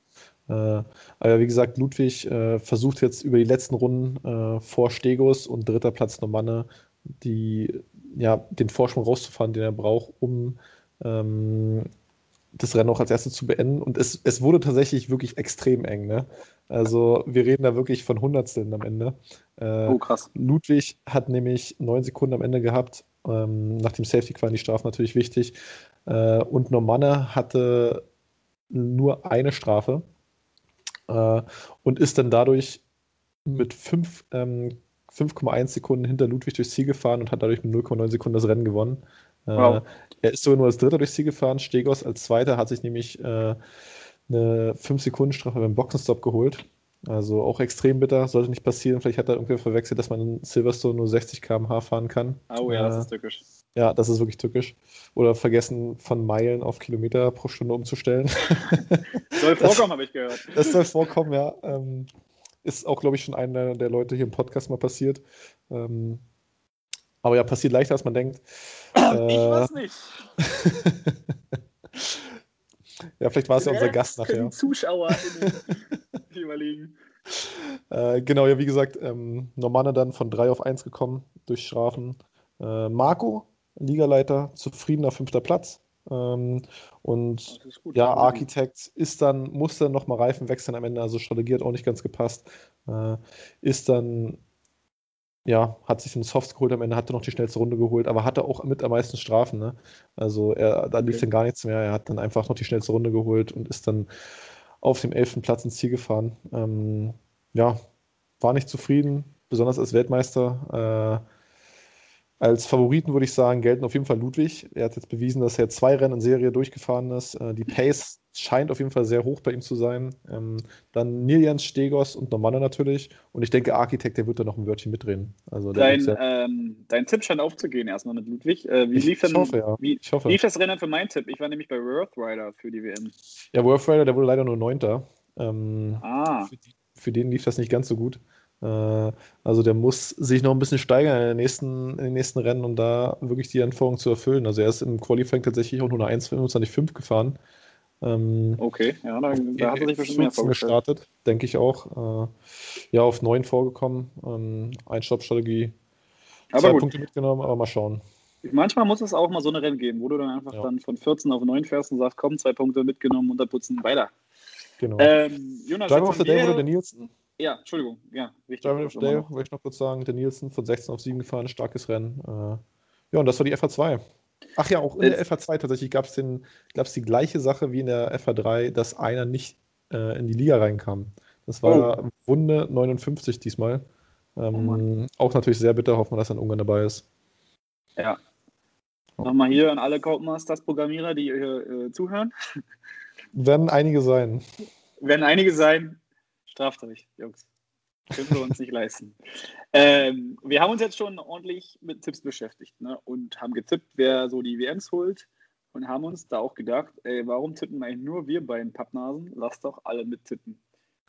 Speaker 2: Äh, aber wie gesagt, Ludwig äh, versucht jetzt über die letzten Runden äh, vor Stegos und dritter Platz Normanne die, ja, den Vorsprung rauszufahren, den er braucht, um ähm, das Rennen auch als erstes zu beenden. Und es, es wurde tatsächlich wirklich extrem eng. Ne? Also wir reden da wirklich von Hundertsteln am Ende.
Speaker 1: Äh, oh, krass.
Speaker 2: Ludwig hat nämlich neun Sekunden am Ende gehabt. Ähm, nach dem Safety waren die Strafen natürlich wichtig. Äh, und Normanne hatte nur eine Strafe äh, und ist dann dadurch mit fünf, ähm, 5,1 Sekunden hinter Ludwig durchs Ziel gefahren und hat dadurch mit 0,9 Sekunden das Rennen gewonnen. Äh, wow. er ist sogar nur als Dritter durchs Ziel gefahren. Stegos als Zweiter hat sich nämlich äh, eine 5-Sekunden-Strafe beim Boxenstopp geholt. Also auch extrem bitter, sollte nicht passieren. Vielleicht hat er irgendwer verwechselt, dass man in Silverstone nur 60 km/h fahren kann.
Speaker 1: Oh ja, das ist tückisch.
Speaker 2: Ja, das ist wirklich tückisch. Oder vergessen, von Meilen auf Kilometer pro Stunde umzustellen.
Speaker 1: soll vorkommen, habe ich gehört.
Speaker 2: Das soll vorkommen, ja. Ähm, ist auch, glaube ich, schon einer der Leute hier im Podcast mal passiert. Ähm, aber ja, passiert leichter, als man denkt.
Speaker 1: Äh, ich weiß nicht.
Speaker 2: ja, vielleicht war es ja unser Gast nachher.
Speaker 1: Die Zuschauer überlegen.
Speaker 2: Äh, genau, ja, wie gesagt, ähm, Normanne dann von 3 auf 1 gekommen durch Strafen. Äh, Marco, Ligaleiter, zufriedener fünfter Platz. Ähm, und ja, Architect ist dann, musste dann nochmal Reifen wechseln am Ende, also Strategie hat auch nicht ganz gepasst. Äh, ist dann ja, hat sich den Softs geholt, am Ende hat er noch die schnellste Runde geholt, aber hatte auch mit am meisten Strafen. Ne? Also er, da lief okay. dann gar nichts mehr. Er hat dann einfach noch die schnellste Runde geholt und ist dann auf dem elften Platz ins Ziel gefahren. Ähm, ja, war nicht zufrieden, besonders als Weltmeister. Äh, als Favoriten würde ich sagen, gelten auf jeden Fall Ludwig. Er hat jetzt bewiesen, dass er zwei Rennen in Serie durchgefahren ist. Äh, die Pace scheint auf jeden Fall sehr hoch bei ihm zu sein. Ähm, dann Niljans, Stegos und Normanne natürlich. Und ich denke, Architekt, der wird da noch ein Wörtchen mitreden. Also
Speaker 1: dein, ähm, dein Tipp scheint aufzugehen erstmal mit Ludwig. Äh, wie, lief denn, ich hoffe, ja. wie ich hoffe. lief das Rennen für meinen Tipp? Ich war nämlich bei Worth Rider für die WM.
Speaker 2: Ja, Worth Rider, der wurde leider nur Neunter. Ähm,
Speaker 1: ah.
Speaker 2: Für, für den lief das nicht ganz so gut. Äh, also der muss sich noch ein bisschen steigern in den, nächsten, in den nächsten Rennen, um da wirklich die Anforderungen zu erfüllen. Also er ist im Qualifying tatsächlich auch nur eine 1,25 gefahren.
Speaker 1: Ähm, okay, ja, da, da hat er sich bestimmt mehr
Speaker 2: gestartet, denke ich auch. Äh, ja, auf 9 vorgekommen. Ähm, Einstoppstrategie. Zwei gut. Punkte mitgenommen, aber mal schauen.
Speaker 1: Manchmal muss es auch mal so eine Rennen geben, wo du dann einfach ja. dann von 14 auf 9 fährst und sagst, komm, zwei Punkte mitgenommen, und dann putzen weiter.
Speaker 2: Genau. Ähm, Jonas, Driver of the Day wurde der Nielsen.
Speaker 1: Ja, Entschuldigung, ja.
Speaker 2: German Dale, wollte ich noch kurz sagen, der Nielsen von 16 auf 7 gefahren, starkes Rennen. Äh, ja, und das war die FA2. Ach ja, auch in der FA2 tatsächlich gab es die gleiche Sache wie in der FA3, dass einer nicht äh, in die Liga reinkam. Das war oh. Wunde 59 diesmal. Ähm, oh auch natürlich sehr bitter, hoffen wir, dass ein Ungarn dabei ist.
Speaker 1: Ja. Nochmal hier an alle Codemasters-Programmierer, die äh, zuhören.
Speaker 2: Werden einige sein.
Speaker 1: Werden einige sein. Straft euch, Jungs. Können wir uns nicht leisten. Ähm, wir haben uns jetzt schon ordentlich mit Tipps beschäftigt ne? und haben getippt, wer so die WMs holt und haben uns da auch gedacht, ey, warum tippen eigentlich nur wir beiden Pappnasen? Lass doch alle mittippen.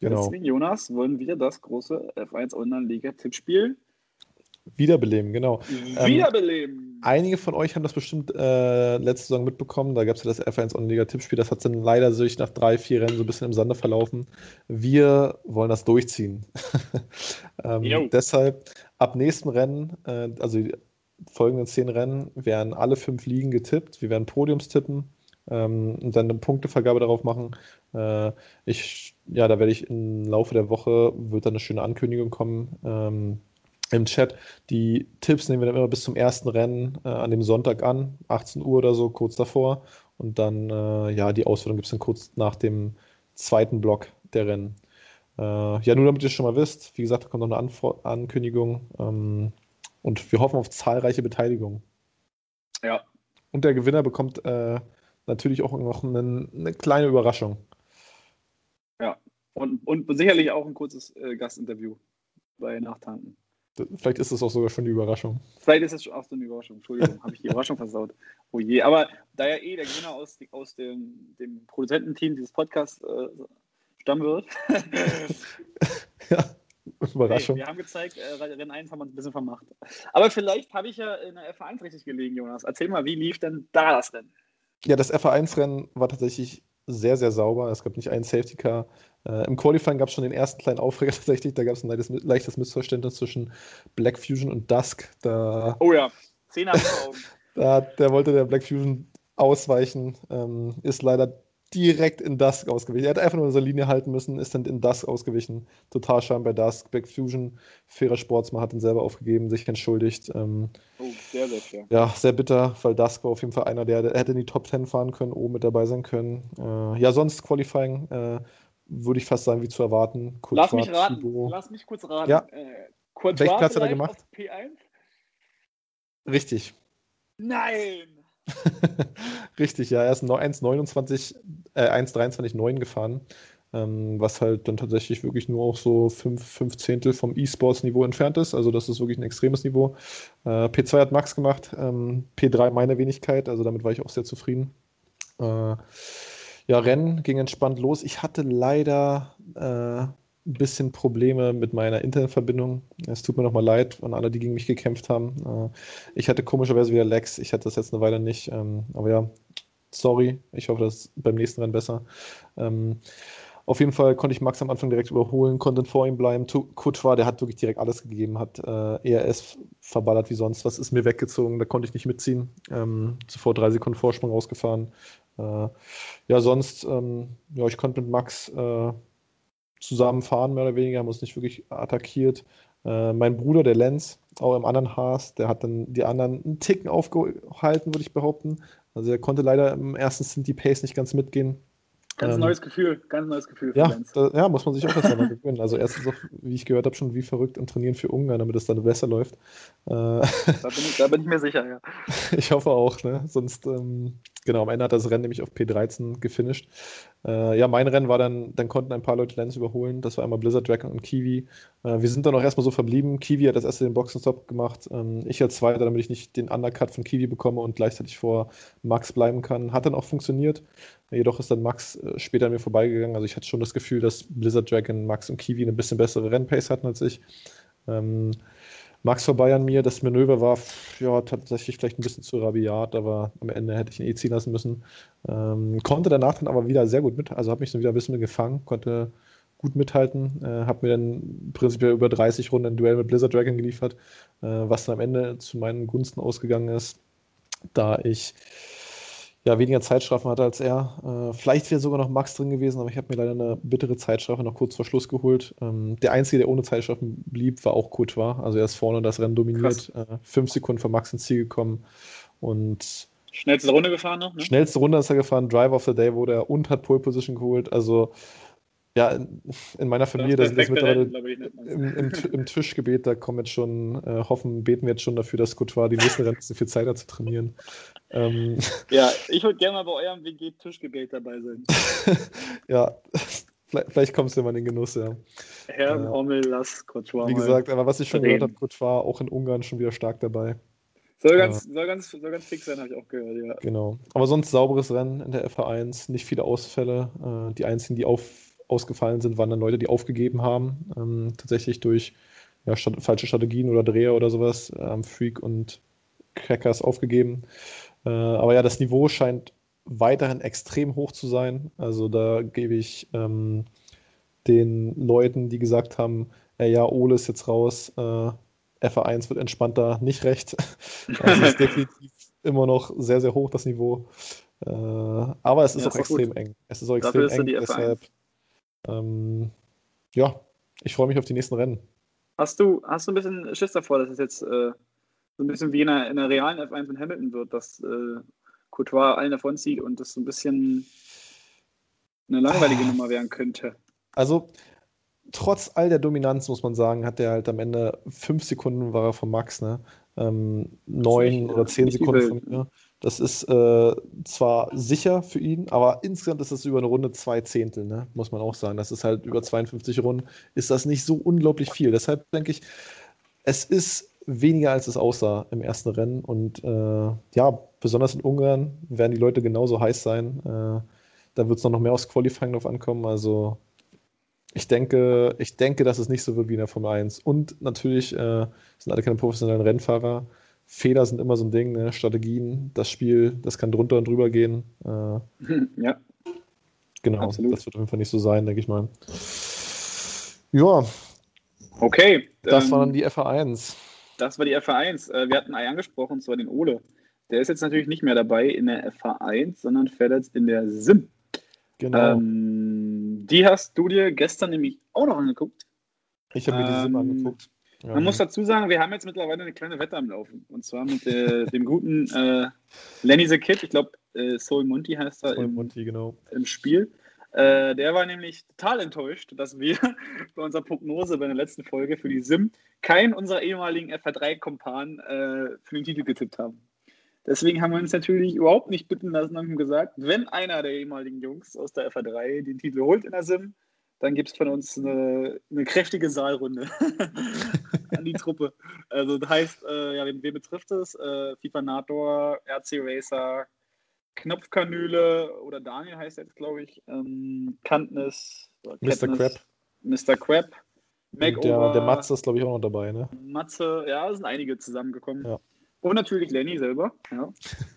Speaker 1: Genau. Deswegen, Jonas, wollen wir das große F1 Online-Liga-Tippspiel
Speaker 2: Wiederbeleben, genau.
Speaker 1: Wiederbeleben. Ähm,
Speaker 2: einige von euch haben das bestimmt äh, letzte Saison mitbekommen. Da gab es ja das F1 Online-Liga-Tippspiel. Das hat dann leider sich nach drei, vier Rennen so ein bisschen im Sande verlaufen. Wir wollen das durchziehen. ähm, deshalb ab nächsten Rennen, äh, also die folgenden zehn Rennen, werden alle fünf Ligen getippt. Wir werden Podiums tippen ähm, und dann eine Punktevergabe darauf machen. Äh, ich, ja, da werde ich im Laufe der Woche, wird dann eine schöne Ankündigung kommen ähm, im Chat. Die Tipps nehmen wir dann immer bis zum ersten Rennen äh, an dem Sonntag an, 18 Uhr oder so, kurz davor. Und dann, äh, ja, die Auswertung gibt es dann kurz nach dem zweiten Block der Rennen. Äh, ja, nur damit ihr es schon mal wisst, wie gesagt, da kommt noch eine Anfor Ankündigung. Ähm, und wir hoffen auf zahlreiche Beteiligung.
Speaker 1: Ja.
Speaker 2: Und der Gewinner bekommt äh, natürlich auch noch eine, eine, kleine Überraschung.
Speaker 1: Ja, und, und sicherlich auch ein kurzes äh, Gastinterview bei Nachtanken.
Speaker 2: Vielleicht ist es auch sogar schon die Überraschung.
Speaker 1: Vielleicht ist es auch so eine Überraschung. Entschuldigung, habe ich die Überraschung versaut. Oh je. Aber da ja eh der Gewinner aus, aus dem, dem Produzententeam dieses Podcasts äh, stammen wird.
Speaker 2: ja, Überraschung.
Speaker 1: Hey, wir haben gezeigt, äh, Rennen 1 haben wir ein bisschen vermacht. Aber vielleicht habe ich ja in der F1 richtig gelegen, Jonas. Erzähl mal, wie lief denn da das Rennen?
Speaker 2: Ja, das FA1-Rennen war tatsächlich sehr, sehr sauber. Es gab nicht einen Safety Car. Äh, Im Qualifying gab es schon den ersten kleinen Aufreger tatsächlich. Da gab es ein leichtes, leichtes, Missverständnis zwischen Black Fusion und Dusk. Da,
Speaker 1: oh ja, Zehn Augen.
Speaker 2: da, der wollte der Black Fusion ausweichen, ähm, ist leider direkt in Dusk ausgewichen. Er hat einfach nur seine Linie halten müssen, ist dann in Dusk ausgewichen. Total schade bei Dusk. Black Fusion, fairer Sportsmann, hat ihn selber aufgegeben, sich entschuldigt. Ähm,
Speaker 1: oh, sehr, sehr fair.
Speaker 2: Ja, sehr bitter, weil Dusk war auf jeden Fall einer, der, der hätte in die Top 10 fahren können, oben mit dabei sein können. Äh, ja, sonst Qualifying äh, würde ich fast sagen, wie zu erwarten.
Speaker 1: Kurz Lass mich raten. Thibaut. Lass mich kurz raten.
Speaker 2: Ja. Äh, Welchen Platz hat er gemacht? P1? Richtig.
Speaker 1: Nein!
Speaker 2: Richtig, ja, er ist 1,29, äh, 1,23,9 gefahren, ähm, was halt dann tatsächlich wirklich nur auch so 5, 5 Zehntel vom E-Sports-Niveau entfernt ist. Also, das ist wirklich ein extremes Niveau. Äh, P2 hat Max gemacht, ähm, P3 meine Wenigkeit, also damit war ich auch sehr zufrieden. Äh, ja, Rennen ging entspannt los. Ich hatte leider äh, ein bisschen Probleme mit meiner Internetverbindung. Es tut mir nochmal leid an alle, die gegen mich gekämpft haben. Äh, ich hatte komischerweise wieder Lags. Ich hatte das jetzt eine Weile nicht. Ähm, aber ja, sorry. Ich hoffe, das ist beim nächsten Rennen besser. Ähm, auf jeden Fall konnte ich Max am Anfang direkt überholen, konnte vor ihm bleiben. Kutschwa, der hat wirklich direkt alles gegeben, hat äh, ERS verballert wie sonst was, ist mir weggezogen, da konnte ich nicht mitziehen. Ähm, zuvor drei Sekunden Vorsprung rausgefahren. Äh, ja, sonst, ähm, ja, ich konnte mit Max äh, zusammen fahren, mehr oder weniger, haben uns nicht wirklich attackiert. Äh, mein Bruder, der Lenz, auch im anderen Haas, der hat dann die anderen einen Ticken aufgehalten, würde ich behaupten. Also er konnte leider im ersten Stint die Pace nicht ganz mitgehen.
Speaker 1: Ganz ähm, neues Gefühl, ganz neues Gefühl.
Speaker 2: Ja, da, ja, muss man sich auch erstmal mal gewöhnen. Also erstens auch, wie ich gehört habe, schon wie verrückt im Trainieren für Ungarn, damit es dann besser läuft.
Speaker 1: Äh, da, bin ich, da bin ich mir sicher, ja.
Speaker 2: ich hoffe auch, ne? Sonst, ähm, genau, am Ende hat das Rennen nämlich auf P13 gefinisht. Äh, ja, mein Rennen war dann, dann konnten ein paar Leute Lenz überholen. Das war einmal Blizzard Dragon und Kiwi. Äh, wir sind dann auch erstmal so verblieben. Kiwi hat das erste den Boxenstopp gemacht. Ähm, ich als Zweiter, damit ich nicht den Undercut von Kiwi bekomme und gleichzeitig vor Max bleiben kann. Hat dann auch funktioniert. Jedoch ist dann Max äh, später an mir vorbeigegangen. Also ich hatte schon das Gefühl, dass Blizzard Dragon, Max und Kiwi eine bisschen bessere Rennpace hatten als ich. Ähm, Max vorbei an mir, das Manöver war ja tatsächlich vielleicht ein bisschen zu rabiat, aber am Ende hätte ich ihn eh ziehen lassen müssen. Ähm, konnte danach dann aber wieder sehr gut mit, also habe mich dann wieder ein bisschen gefangen, konnte gut mithalten, äh, habe mir dann prinzipiell über 30 Runden ein Duell mit Blizzard Dragon geliefert, äh, was dann am Ende zu meinen Gunsten ausgegangen ist, da ich ja, weniger Zeitstrafen hatte als er. Äh, vielleicht wäre sogar noch Max drin gewesen, aber ich habe mir leider eine bittere Zeitstrafe noch kurz vor Schluss geholt. Ähm, der Einzige, der ohne Zeitstrafen blieb, war auch Courtois. Also er ist vorne das Rennen dominiert. Äh, fünf Sekunden vor Max ins Ziel gekommen und
Speaker 1: Schnellste Runde gefahren noch? Ne?
Speaker 2: Schnellste Runde ist er gefahren, Driver of the Day wurde er und hat Pole Position geholt. Also ja, in, in meiner Familie, das, das ist mittlerweile im, im, im, Tischgebet, da kommen jetzt schon, äh, hoffen, beten wir jetzt schon dafür, dass Couture die nächsten Rennen so viel Zeit hat zu trainieren.
Speaker 1: Ähm, ja, ich würde gerne mal bei eurem WG-Tischgebet dabei sein.
Speaker 2: ja, vielleicht, vielleicht kommst du mal in den Genuss, ja.
Speaker 1: Herr äh, Hommel, lass
Speaker 2: Couture Wie gesagt, aber was ich schon gehört habe, Couture auch in Ungarn schon wieder stark dabei.
Speaker 1: Soll ganz, ja. soll ganz, soll ganz fix sein, habe ich auch gehört, ja.
Speaker 2: Genau. Aber sonst sauberes Rennen in der FA1, nicht viele Ausfälle. Äh, die einzigen, die auf, ausgefallen sind, waren dann Leute, die aufgegeben haben. Ähm, tatsächlich durch ja, statt, falsche Strategien oder Dreher oder sowas. Ähm, Freak und Crackers aufgegeben. Äh, aber ja, das Niveau scheint weiterhin extrem hoch zu sein. Also da gebe ich ähm, den Leuten, die gesagt haben, äh, ja, Ole ist jetzt raus, äh, FA1 wird entspannter, nicht recht. Also ist definitiv immer noch sehr, sehr hoch, das Niveau. Äh, aber es ist ja, auch extrem gut. eng. Es ist auch extrem ist eng, deshalb. Ähm, ja, ich freue mich auf die nächsten Rennen.
Speaker 1: Hast du, hast du ein bisschen Schiss davor, dass es jetzt äh, so ein bisschen wie in einer, in einer realen F1 in Hamilton wird, dass äh, Courtois allen davon zieht und das so ein bisschen eine langweilige ah. Nummer werden könnte?
Speaker 2: Also, trotz all der Dominanz, muss man sagen, hat er halt am Ende fünf Sekunden war er von Max, ne? Ähm, neun oder zehn Sekunden von mir. Das ist äh, zwar sicher für ihn, aber insgesamt ist das über eine Runde zwei Zehntel, ne? muss man auch sagen. Das ist halt über 52 Runden, ist das nicht so unglaublich viel. Deshalb denke ich, es ist weniger, als es aussah im ersten Rennen. Und äh, ja, besonders in Ungarn werden die Leute genauso heiß sein. Äh, da wird es noch mehr aufs Qualifying drauf ankommen. Also ich denke, ich denke, dass es nicht so wird wie in der Formel 1. Und natürlich äh, sind alle keine professionellen Rennfahrer. Fehler sind immer so ein Ding, ne? Strategien, das Spiel, das kann drunter und drüber gehen. Äh,
Speaker 1: ja.
Speaker 2: Genau, Absolut. das wird auf jeden Fall nicht so sein, denke ich mal. Ja.
Speaker 1: Okay.
Speaker 2: Das ähm, war dann die FA1.
Speaker 1: Das war die FA1. Äh, wir hatten Ei angesprochen, und zwar den Ole. Der ist jetzt natürlich nicht mehr dabei in der FA1, sondern fährt jetzt in der SIM.
Speaker 2: Genau.
Speaker 1: Ähm, die hast du dir gestern nämlich auch noch angeguckt.
Speaker 2: Ich habe mir die SIM ähm, angeguckt.
Speaker 1: Ja. Man muss dazu sagen, wir haben jetzt mittlerweile eine kleine Wette am Laufen. Und zwar mit äh, dem guten äh, Lenny the Kid, ich glaube, äh, Soul Monty heißt er im,
Speaker 2: Monty, genau.
Speaker 1: im Spiel. Äh, der war nämlich total enttäuscht, dass wir bei unserer Prognose bei der letzten Folge für die SIM keinen unserer ehemaligen FR3-Kompanen äh, für den Titel getippt haben. Deswegen haben wir uns natürlich überhaupt nicht bitten lassen und haben gesagt, wenn einer der ehemaligen Jungs aus der FA3 den Titel holt in der Sim, dann gibt es von uns eine, eine kräftige Saalrunde an die Truppe. Also das heißt, äh, ja, wen, wen, betrifft es? Äh, FIFA Nator, RC Racer, Knopfkanüle oder Daniel heißt er jetzt, glaube ich, ähm, Kantnis,
Speaker 2: Mr. Crab.
Speaker 1: Mr. Crab.
Speaker 2: Der, der Matze ist, glaube ich, auch noch dabei, ne?
Speaker 1: Matze, ja, sind einige zusammengekommen. Ja. Und natürlich Lenny selber. Ja.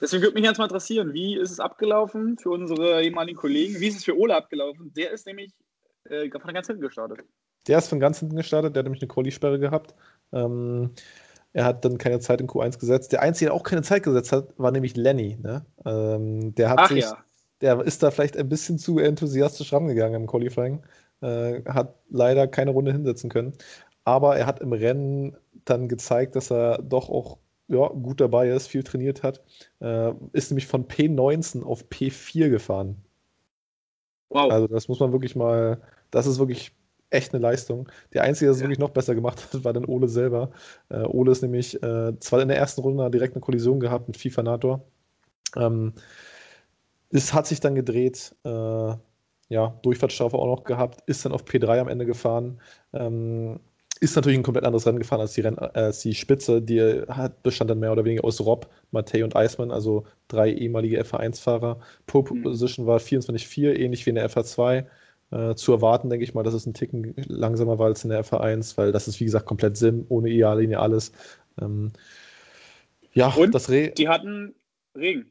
Speaker 1: Deswegen würde mich jetzt mal interessieren, wie ist es abgelaufen für unsere ehemaligen Kollegen? Wie ist es für Ole abgelaufen? Der ist nämlich äh, von ganz hinten gestartet.
Speaker 2: Der ist von ganz hinten gestartet, der hat nämlich eine Quali-Sperre gehabt. Ähm, er hat dann keine Zeit in Q1 gesetzt. Der Einzige, der auch keine Zeit gesetzt hat, war nämlich Lenny. Ne? Ähm, der hat
Speaker 1: Ach,
Speaker 2: sich,
Speaker 1: ja.
Speaker 2: der ist da vielleicht ein bisschen zu enthusiastisch rangegangen im Qualifying. Äh, hat leider keine Runde hinsetzen können. Aber er hat im Rennen dann gezeigt, dass er doch auch ja, gut dabei ist, viel trainiert hat. Äh, ist nämlich von P19 auf P4 gefahren. Wow. Also das muss man wirklich mal, das ist wirklich echt eine Leistung. Der Einzige, der es ja. wirklich noch besser gemacht hat, war dann Ole selber. Äh, Ole ist nämlich äh, zwar in der ersten Runde direkt eine Kollision gehabt mit FIFA Nator. Ähm, es hat sich dann gedreht, äh, ja, Durchfahrtsstrafe auch noch gehabt, ist dann auf P3 am Ende gefahren. Ähm, ist natürlich ein komplett anderes Rennen gefahren als die, Renn, äh, als die Spitze. Die hat, bestand dann mehr oder weniger aus Rob, Mattei und Eismann, also drei ehemalige FA1-Fahrer. Pole mhm. Position war 24-4, ähnlich wie in der FA2. Äh, zu erwarten, denke ich mal, dass es ein Ticken langsamer war als in der FA1, weil das ist, wie gesagt, komplett Sim, ohne IA-Linie, alles. Ähm,
Speaker 1: ja, und das Re Die hatten Regen.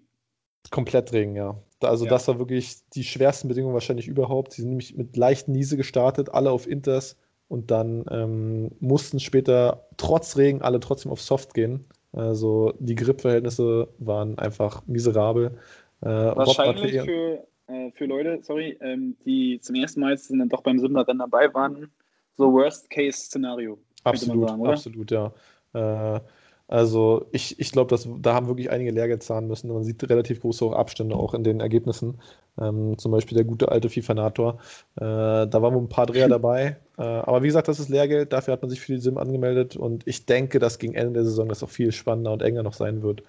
Speaker 2: Komplett Regen, ja. Also, ja. das war wirklich die schwersten Bedingungen wahrscheinlich überhaupt. Sie sind nämlich mit leichten Niese gestartet, alle auf Inters und dann ähm, mussten später trotz Regen alle trotzdem auf Soft gehen. Also die Grip-Verhältnisse waren einfach miserabel.
Speaker 1: Äh, Wahrscheinlich für, äh, für Leute, sorry, ähm, die zum ersten Mal jetzt dann doch beim Simler-Rennen dabei waren, so Worst-Case-Szenario.
Speaker 2: Absolut, sagen, absolut, ja. Äh, also ich, ich glaube, da haben wirklich einige Lehrgeld zahlen müssen. Man sieht relativ große Abstände auch in den Ergebnissen. Ähm, zum Beispiel der gute alte FIFA-Nator. Äh, da waren wohl ein paar Dreher dabei. Äh, aber wie gesagt, das ist Lehrgeld. Dafür hat man sich für die Sim angemeldet. Und ich denke, dass gegen Ende der Saison das auch viel spannender und enger noch sein wird.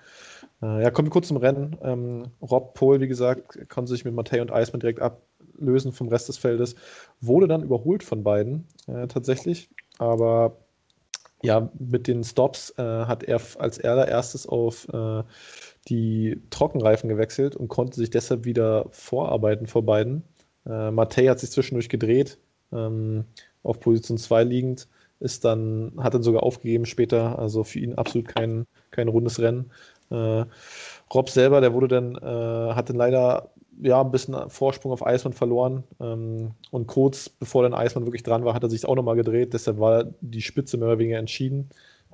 Speaker 2: Äh, ja, kommen wir kurz zum Rennen. Ähm, Rob Pohl, wie gesagt, konnte sich mit Matthäus und Eismann direkt ablösen vom Rest des Feldes. Wurde dann überholt von beiden äh, tatsächlich. Aber ja, mit den Stops äh, hat er als allererstes auf äh, die Trockenreifen gewechselt und konnte sich deshalb wieder vorarbeiten vor beiden. Äh, Matej hat sich zwischendurch gedreht, ähm, auf Position 2 liegend, ist dann, hat dann sogar aufgegeben später, also für ihn absolut kein, kein rundes Rennen. Äh, Rob selber, der wurde dann, äh, hat dann leider ja, ein bisschen Vorsprung auf Eismann verloren. Ähm, und kurz bevor dann Eismann wirklich dran war, hat er sich auch nochmal gedreht. Deshalb war die Spitze mehr oder weniger entschieden.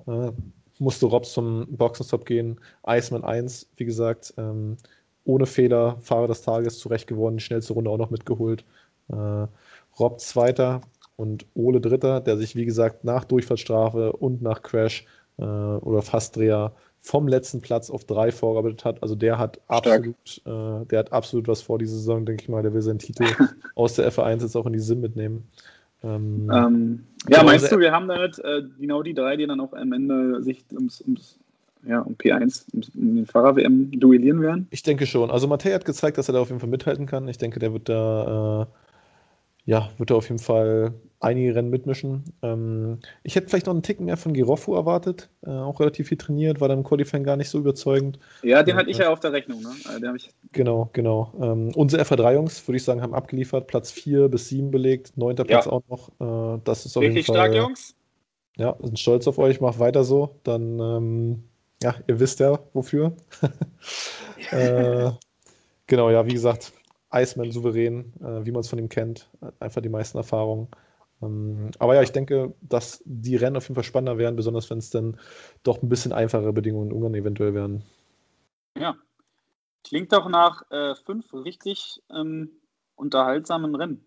Speaker 2: Äh, musste Robs zum Boxenstopp gehen. Eismann 1, wie gesagt, ähm, ohne Fehler, Fahrer des Tages zurecht geworden, schnellste Runde auch noch mitgeholt. Äh, Rob Zweiter und Ole Dritter, der sich, wie gesagt, nach Durchfahrtsstrafe und nach Crash äh, oder Fastdreher vom letzten Platz auf drei vorgearbeitet hat. Also der hat absolut, äh, der hat absolut was vor diese Saison, denke ich mal. Der will seinen Titel aus der F1 jetzt auch in die Sim mitnehmen.
Speaker 1: Ähm, ähm, ja, genau, meinst du, wir haben damit äh, genau die drei, die dann auch am Ende sich ums, ums ja, um P1, um, um den Fahrer-WM duellieren werden?
Speaker 2: Ich denke schon. Also Matej hat gezeigt, dass er da auf jeden Fall mithalten kann. Ich denke, der wird da, äh, ja, wird da auf jeden Fall einige Rennen mitmischen. Ähm, ich hätte vielleicht noch einen Ticken mehr von Giroffu erwartet. Äh, auch relativ viel trainiert, war dann im Qualifying gar nicht so überzeugend.
Speaker 1: Ja, den hatte ich ja auf der Rechnung. Ne?
Speaker 2: Also ich... Genau, genau. Ähm, unsere FA3-Jungs, würde ich sagen, haben abgeliefert. Platz 4 bis 7 belegt, 9. Ja. Platz auch noch. Äh, das ist auf
Speaker 1: Richtig jeden Fall, stark, Jungs.
Speaker 2: Ja, sind stolz auf euch, macht weiter so. Dann, ähm, ja, ihr wisst ja, wofür. äh, genau, ja, wie gesagt, Iceman souverän, äh, wie man es von ihm kennt. Einfach die meisten Erfahrungen. Ähm, aber ja, ich denke, dass die Rennen auf jeden Fall spannender werden, besonders wenn es dann doch ein bisschen einfachere Bedingungen in Ungarn eventuell werden.
Speaker 1: Ja, klingt doch nach äh, fünf richtig ähm, unterhaltsamen Rennen.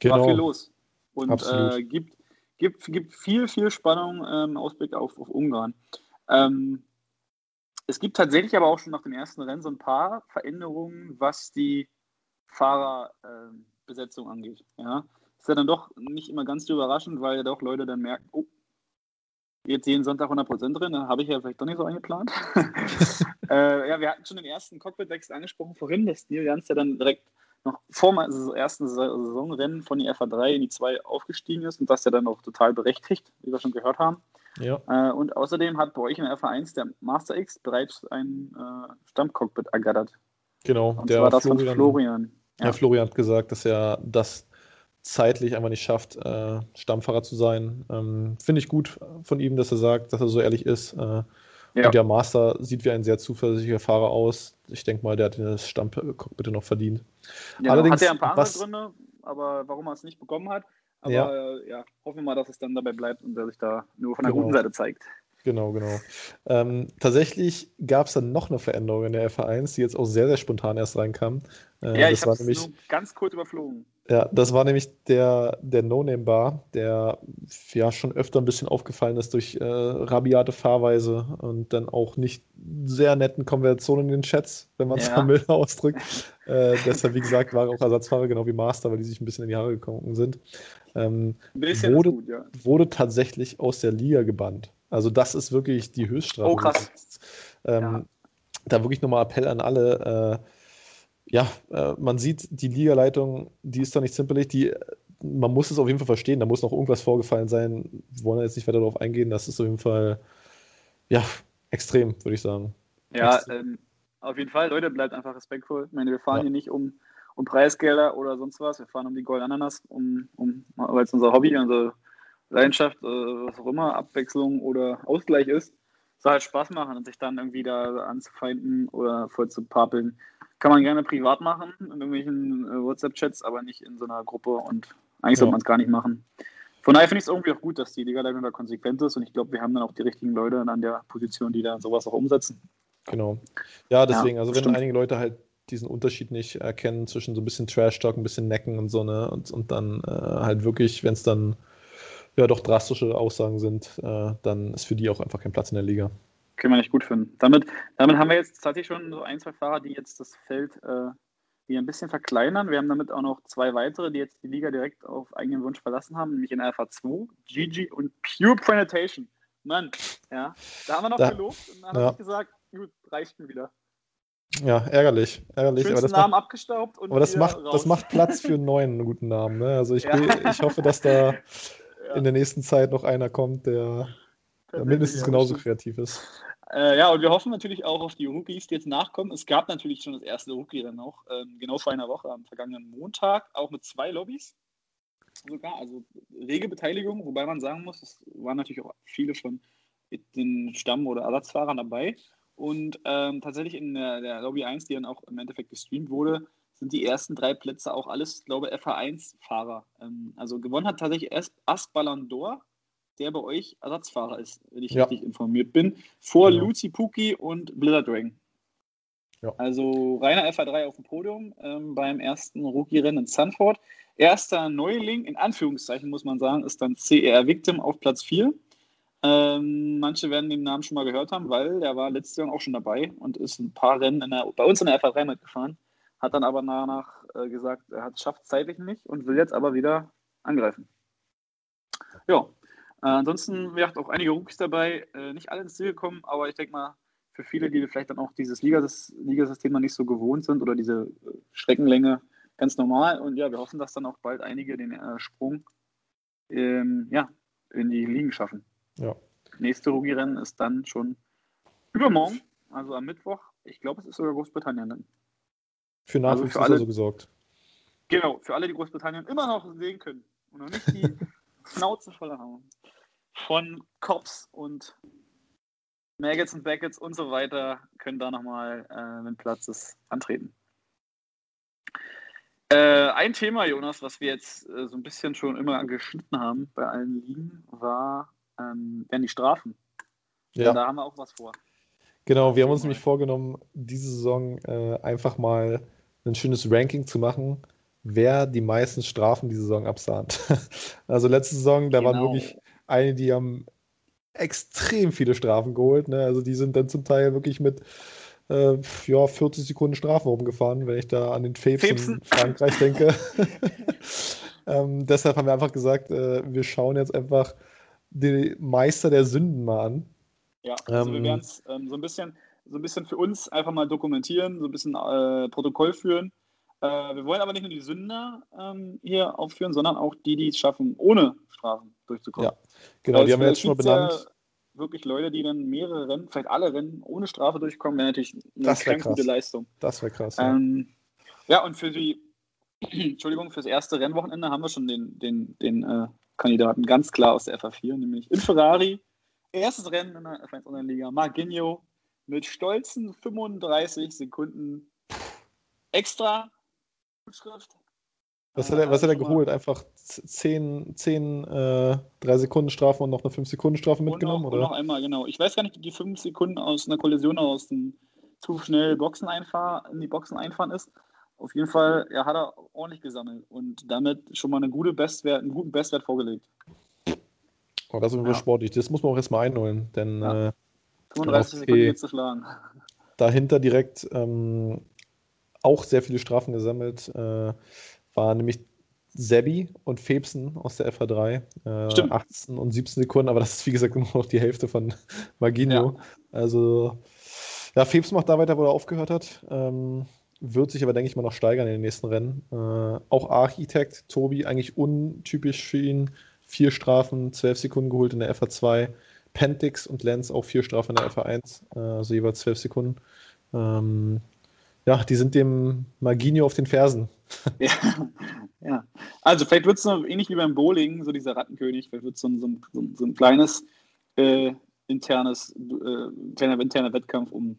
Speaker 1: Genau. War viel los. Und äh, gibt, gibt, gibt viel, viel Spannung im ähm, Ausblick auf, auf Ungarn. Ähm, es gibt tatsächlich aber auch schon nach dem ersten Rennen so ein paar Veränderungen, was die Fahrerbesetzung äh, angeht. Ja? ist ja dann doch nicht immer ganz so überraschend, weil ja doch Leute dann merken, oh, jetzt jeden Sonntag 100% drin, dann habe ich ja vielleicht doch nicht so eingeplant. äh, ja, wir hatten schon den ersten Cockpit-Wechsel angesprochen vorhin, dass Neil Jans ja dann direkt noch vor dem ersten Saisonrennen von die FA3 in die 2 aufgestiegen ist und das ja dann auch total berechtigt, wie wir schon gehört haben. Ja. Äh, und außerdem hat bei euch der FA1 der Master X bereits ein äh, Stammcockpit ergattert.
Speaker 2: Genau,
Speaker 1: und der zwar das Florian, von Florian.
Speaker 2: Ja. ja, Florian hat gesagt, dass er das zeitlich einfach nicht schafft, äh, Stammfahrer zu sein. Ähm, Finde ich gut von ihm, dass er sagt, dass er so ehrlich ist. Äh, ja. Und der Master sieht wie ein sehr zuversichtlicher Fahrer aus. Ich denke mal, der hat das Stammcockpit noch verdient.
Speaker 1: Ja, Allerdings, hat er ein paar andere Gründe, aber warum er es nicht bekommen hat. Aber ja. ja. hoffen wir mal, dass es dann dabei bleibt und er sich da nur von der genau. guten Seite zeigt.
Speaker 2: Genau, genau. Ähm, tatsächlich gab es dann noch eine Veränderung in der FA1, die jetzt auch sehr, sehr spontan erst reinkam.
Speaker 1: Äh, ja, ich habe es nur ganz kurz überflogen.
Speaker 2: Ja, das war nämlich der, der No-Name-Bar, der ja schon öfter ein bisschen aufgefallen ist durch äh, rabiate Fahrweise und dann auch nicht sehr netten Konversationen in den Chats, wenn man es ja. mal milder ausdrückt. äh, deshalb, wie gesagt, war er auch Ersatzfahrer, genau wie Master, weil die sich ein bisschen in die Haare gekommen sind. Ähm, wurde, gut, ja. wurde tatsächlich aus der Liga gebannt. Also, das ist wirklich die Höchststrafe.
Speaker 1: Oh, krass.
Speaker 2: Ähm, ja. Da wirklich nochmal Appell an alle. Äh, ja, äh, man sieht, die Ligaleitung, die ist da nicht simpelig, die, man muss es auf jeden Fall verstehen, da muss noch irgendwas vorgefallen sein. Wir wollen jetzt nicht weiter darauf eingehen, das ist auf jeden Fall, ja, extrem, würde ich sagen.
Speaker 1: Ja, ähm, auf jeden Fall, Leute, bleibt einfach respektvoll. Ich meine, wir fahren ja. hier nicht um, um Preisgelder oder sonst was, wir fahren um die Gold Ananas, um, um, weil es unser Hobby, unsere Leidenschaft, äh, was auch immer, Abwechslung oder Ausgleich ist. Soll halt Spaß machen und sich dann irgendwie da anzufeinden oder voll zu papeln kann man gerne privat machen, in irgendwelchen äh, WhatsApp-Chats, aber nicht in so einer Gruppe und eigentlich ja. sollte man es gar nicht machen. Von daher finde ich es irgendwie auch gut, dass die Liga-Leitung da konsequent ist und ich glaube, wir haben dann auch die richtigen Leute an der Position, die da sowas auch umsetzen.
Speaker 2: Genau. Ja, deswegen,
Speaker 1: Ja,
Speaker 2: also wenn
Speaker 1: stimmt.
Speaker 2: einige Leute halt diesen Unterschied nicht erkennen zwischen so ein bisschen Trash-Talk, ein bisschen Necken und so, ne, und, und dann äh, halt wirklich, wenn es dann ja doch drastische Aussagen sind, äh, dann ist für die auch einfach kein Platz in der Liga.
Speaker 1: Können wir nicht gut finden. Damit, damit haben wir jetzt tatsächlich schon so ein, zwei Fahrer, die jetzt das Feld äh, wieder ein bisschen verkleinern. Wir haben damit auch noch zwei weitere, die jetzt die Liga direkt auf eigenen Wunsch verlassen haben, nämlich in der FA2, Gigi und Pure Presentation. Mann, ja, da haben wir noch
Speaker 2: Da-
Speaker 1: gelobt und dann
Speaker 2: ja.
Speaker 1: gesagt, gut, reicht mir wieder.
Speaker 2: Ja, ärgerlich, ärgerlich, aber
Speaker 1: Schönsten
Speaker 2: das
Speaker 1: Namen
Speaker 2: macht,
Speaker 1: abgestaubt und
Speaker 2: aber das macht,
Speaker 1: raus.
Speaker 2: das macht Platz für einen neuen guten Namen, ne? Also ich,
Speaker 1: Ja.
Speaker 2: will, ich hoffe, dass da
Speaker 1: Ja.
Speaker 2: in der nächsten Zeit noch einer kommt, der, mindestens
Speaker 1: Ja,
Speaker 2: genauso kreativ ist.
Speaker 1: Äh, ja, und wir hoffen natürlich auch auf die Rookies, die jetzt nachkommen. Es gab natürlich schon das erste Rookie dann auch, ähm, genau vor einer Woche, am vergangenen Montag, auch mit zwei Lobbys sogar, also rege Beteiligung, wobei man sagen muss, es waren natürlich auch viele von den Stamm- oder Ersatzfahrern dabei. Und ähm, tatsächlich in der, der Lobby 1, die dann auch im Endeffekt gestreamt wurde, sind die ersten drei Plätze auch alles, glaube ich, FA1-Fahrer. Ähm, also gewonnen hat tatsächlich erst Asbalandor, der bei euch Ersatzfahrer ist, wenn ich
Speaker 2: Ja.
Speaker 1: richtig informiert bin, vor
Speaker 2: Genau.
Speaker 1: Lucy Puki und Blizzard Dragon.
Speaker 2: Ja.
Speaker 1: Also reiner FA3 auf dem Podium ähm, beim ersten Rookie-Rennen in Sanford. Erster Neuling, in Anführungszeichen muss man sagen, ist dann CR Victim auf Platz 4. Ähm, manche werden den Namen schon mal gehört haben, weil der war letztes Jahr auch schon dabei und ist ein paar Rennen der, bei uns in der FA3 mitgefahren. Hat dann aber danach äh, gesagt, er hat es schafft zeitlich nicht und will jetzt aber wieder angreifen. Ja, äh, ansonsten wir hatten auch einige Rookies dabei, äh, nicht alle ins Ziel gekommen, aber ich denke mal, für viele, die vielleicht dann auch dieses Ligasys Ligasystem noch nicht so gewohnt sind oder diese äh, Streckenlänge ganz normal. Und ja, wir hoffen, dass dann auch bald einige den äh, Sprung ähm, ja, in die Ligen schaffen.
Speaker 2: Ja.
Speaker 1: Nächste Rookie-Rennen ist dann schon übermorgen, also am Mittwoch. Ich glaube, es ist sogar Großbritannien dann.
Speaker 2: Für
Speaker 1: Also
Speaker 2: Nachwuchs
Speaker 1: für
Speaker 2: ist
Speaker 1: alle-
Speaker 2: also gesorgt.
Speaker 1: Genau, für alle, die Großbritannien immer noch sehen können und noch nicht die Schnauze voll haben von Cops und Maggots und Beckets und so weiter, können da nochmal, äh, wenn Platz ist, antreten. Äh, ein Thema, Jonas, was wir jetzt äh, so ein bisschen schon immer angeschnitten haben bei allen Ligen, war, ähm, die Strafen.
Speaker 2: Ja.
Speaker 1: Da haben wir auch was vor.
Speaker 2: Genau, wir haben uns nämlich vorgenommen, diese Saison äh, einfach mal ein schönes Ranking zu machen, wer die meisten Strafen die Saison absahnt. Also letzte Saison, da waren
Speaker 1: Genau.
Speaker 2: wirklich einige, die haben extrem viele Strafen geholt. Ne? Also die sind dann zum Teil wirklich mit äh, ja, 40 Sekunden Strafen rumgefahren, wenn ich da an den Fapes in Frankreich denke. ähm, deshalb haben wir einfach gesagt, äh, wir schauen jetzt einfach die Meister der Sünden mal an.
Speaker 1: Ja, also wir
Speaker 2: Ähm,
Speaker 1: werden es ähm, so ein bisschen, so ein bisschen für uns einfach mal dokumentieren, so ein bisschen äh, Protokoll führen. Äh, wir wollen aber nicht nur die Sünder ähm, hier aufführen, sondern auch die, die es schaffen, ohne Strafen durchzukommen.
Speaker 2: Ja, Genau,
Speaker 1: Weil
Speaker 2: die haben wir jetzt schon mal
Speaker 1: gibt ja
Speaker 2: benannt.
Speaker 1: Wirklich Leute, die dann mehrere Rennen, vielleicht alle Rennen ohne Strafe durchkommen, wäre natürlich eine
Speaker 2: Das wär
Speaker 1: gute. Leistung.
Speaker 2: Das wäre krass. Ja.
Speaker 1: Ähm, ja, und für die, Entschuldigung, fürs erste Rennwochenende haben wir schon den, den, den äh, Kandidaten ganz klar aus der FA4, nämlich in Ferrari. Erstes Rennen in der F1 Online-Liga, Marginho mit stolzen 35 Sekunden extra Schrift.
Speaker 2: Was hat er, was hat er
Speaker 1: mal-
Speaker 2: geholt? Einfach 10, 10 äh, 3 Sekunden Strafe und noch eine 5 Sekunden Strafe
Speaker 1: Und noch,
Speaker 2: mitgenommen,
Speaker 1: und noch
Speaker 2: oder?
Speaker 1: einmal, genau. Ich weiß gar nicht, ob die fünf Sekunden aus einer Kollision aus dem zu schnell Boxen einfahren, in die Boxen einfahren ist. Auf jeden Fall, ja, hat er ordentlich gesammelt und damit schon mal eine gute Bestwert, einen guten Bestwert vorgelegt.
Speaker 2: Oh, das ist
Speaker 1: Ja.
Speaker 2: sportlich. Das muss man auch erstmal einholen, denn
Speaker 1: Ja.
Speaker 2: äh,
Speaker 1: 35
Speaker 2: Okay.
Speaker 1: Sekunden zu schlagen.
Speaker 2: dahinter direkt ähm, auch sehr viele Strafen gesammelt. Äh, war nämlich Sebi und Febsen aus der FH3. Äh,
Speaker 1: Stimmt.
Speaker 2: 18 und 17 Sekunden, aber das ist wie gesagt nur noch die Hälfte von Maginho. Also, ja, Febsen macht da weiter, wo er aufgehört hat. Ähm, wird sich aber, denke ich mal, noch steigern in den nächsten Rennen. Äh, auch Architekt, Tobi, eigentlich untypisch für ihn. Vier Strafen, 12 Sekunden geholt in der FH2. Pentix und Lenz auch vier Strafen in der FH1, äh, also jeweils 12 Sekunden. Ähm, ja, die sind dem Maginho auf den Fersen.
Speaker 1: Ja, ja. Also vielleicht wird es noch ähnlich wie beim Bowling, so dieser Rattenkönig, vielleicht wird es so, ein- so, so, so ein kleines äh, internes, äh, kleiner interner Wettkampf um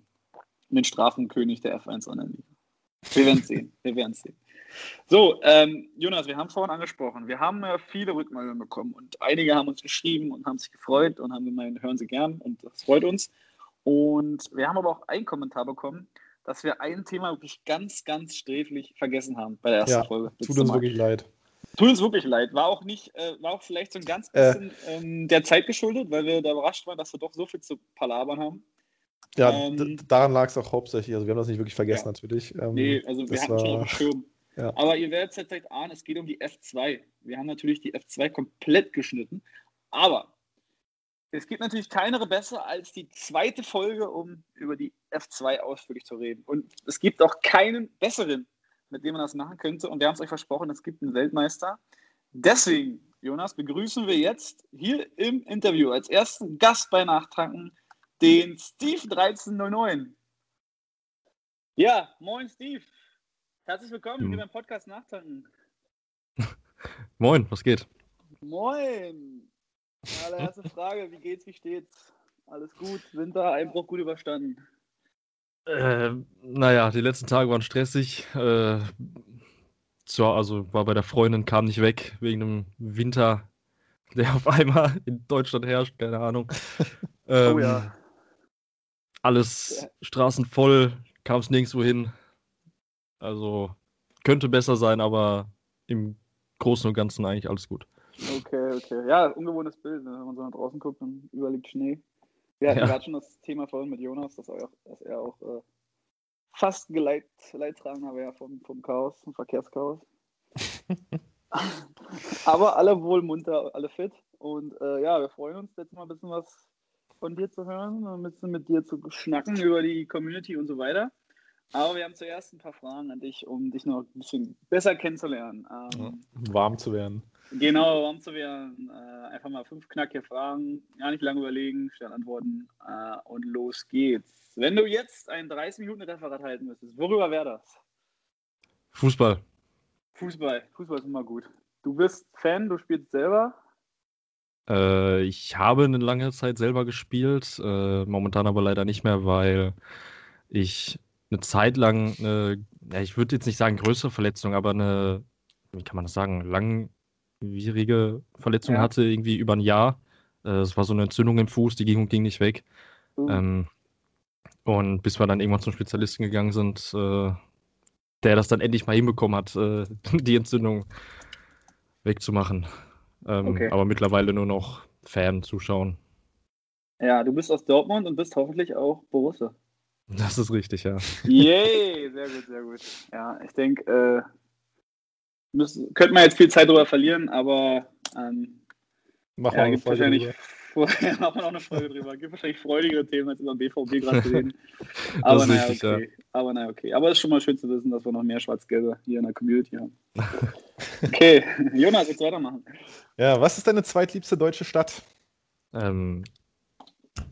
Speaker 1: den Strafenkönig der F1 Online-Liga. Wir werden sehen. Wir werden sehen. So, ähm, Jonas, wir haben vorhin angesprochen, wir haben ja viele Rückmeldungen bekommen und einige haben uns geschrieben und haben sich gefreut und haben gemeint, hören Sie gern und das freut uns. Und wir haben aber auch einen Kommentar bekommen, dass wir ein Thema wirklich ganz, ganz sträflich vergessen haben bei der ersten
Speaker 2: Ja,
Speaker 1: Folge.
Speaker 2: Tut uns wirklich leid.
Speaker 1: Tut uns wirklich leid. War auch nicht, äh, war auch vielleicht so ein ganz
Speaker 2: Äh.
Speaker 1: bisschen ähm, der Zeit geschuldet, weil wir da überrascht waren, dass wir doch so viel zu palabern haben.
Speaker 2: Ja,
Speaker 1: Ähm,
Speaker 2: daran lag es auch hauptsächlich. Also wir haben das nicht wirklich vergessen,
Speaker 1: Ja.
Speaker 2: natürlich. Ähm,
Speaker 1: Nee, also wir hatten schon
Speaker 2: war-
Speaker 1: auf dem Schirm.
Speaker 2: Ja.
Speaker 1: Aber ihr werdet jetzt direkt ahnen, es geht um die F2. Wir haben natürlich die F2 komplett geschnitten. Aber es gibt natürlich keine besser als die zweite Folge, um über die F2 ausführlich zu reden. Und es gibt auch keinen besseren, mit dem man das machen könnte. Und wir haben es euch versprochen, es gibt einen Weltmeister. Deswegen, Jonas, begrüßen wir jetzt hier im Interview als ersten Gast bei Nachtranken den Steve 1309. Ja, moin Steve. Herzlich willkommen
Speaker 4: Hm.
Speaker 1: hier beim Podcast Nachtanken.
Speaker 4: Moin, was geht?
Speaker 1: Moin. Allererste Frage, wie geht's, wie steht's? Alles gut, Winter, Einbruch gut überstanden.
Speaker 4: Äh, naja, die letzten Tage waren stressig. Äh, so, also war bei der Freundin, kam nicht weg wegen dem Winter, der auf einmal in Deutschland herrscht, keine Ahnung. Ähm,
Speaker 1: oh ja.
Speaker 4: Alles Straßen voll, kam es nirgendwo hin. Also könnte besser sein, aber im Großen und Ganzen eigentlich alles gut.
Speaker 1: Okay, okay. Ja, ungewohntes Bild, ne? wenn man so nach draußen guckt und überall liegt Schnee. Wir hatten
Speaker 4: Ja.
Speaker 1: gerade schon das Thema vorhin mit Jonas, dass er auch, dass er auch äh, fast geleit, Leidtragender wäre vom, vom Chaos, vom Verkehrschaos. Aber alle wohl munter, alle fit. Und äh, ja, wir freuen uns jetzt mal ein bisschen was von dir zu hören, ein bisschen mit dir zu schnacken über die Community und so weiter. Aber wir haben zuerst ein paar Fragen an dich, um dich noch ein bisschen besser kennenzulernen. Ähm,
Speaker 2: warm zu werden.
Speaker 1: Genau, zu werden. Äh, einfach mal fünf knackige Fragen, gar nicht lange überlegen, schnell antworten äh, und los geht's. Wenn du jetzt ein 30-Minuten-Referat halten müsstest, worüber wäre das?
Speaker 4: Fußball.
Speaker 1: Fußball. Fußball ist immer gut. Du bist Fan, du spielst selber.
Speaker 4: Äh, ich habe eine lange Zeit selber gespielt, äh, momentan aber leider nicht mehr, weil ich eine Zeit lang, eine, ja, ich würde jetzt nicht sagen größere Verletzung, aber eine, wie kann man das sagen, langwierige Verletzung
Speaker 1: Ja.
Speaker 4: hatte, irgendwie über ein Jahr. Äh, Es war so eine Entzündung im Fuß, die ging und ging nicht weg.
Speaker 1: Uh,
Speaker 4: Ähm, und bis wir dann irgendwann zum Spezialisten gegangen sind, äh, der das dann endlich mal hinbekommen hat, äh, die Entzündung wegzumachen. Ähm,
Speaker 1: Okay.
Speaker 4: Aber mittlerweile nur noch Fan zuschauen.
Speaker 1: ja, du bist aus Dortmund und bist hoffentlich auch Borussia.
Speaker 4: Das ist richtig, ja.
Speaker 1: Yay, sehr gut, sehr gut. Ja, ich denke, äh, müssen- könnte man jetzt viel Zeit drüber verlieren, aber ähm,
Speaker 2: Machen
Speaker 1: Ja,
Speaker 2: wir
Speaker 1: gibt
Speaker 2: eine Folge
Speaker 1: wahrscheinlich
Speaker 2: drüber.
Speaker 1: vorher machen wir noch eine Folge drüber. Gibt wahrscheinlich freudigere Themen, als über BVB gerade zu reden. Aber naja,
Speaker 4: richtig,
Speaker 1: okay. Aber naja, okay. Aber es ist schon mal schön zu wissen, dass wir noch mehr Schwarz-Gelbe hier in der Community haben. Okay, Jonas, jetzt weitermachen.
Speaker 2: Ja, was ist deine zweitliebste deutsche Stadt?
Speaker 4: Ähm,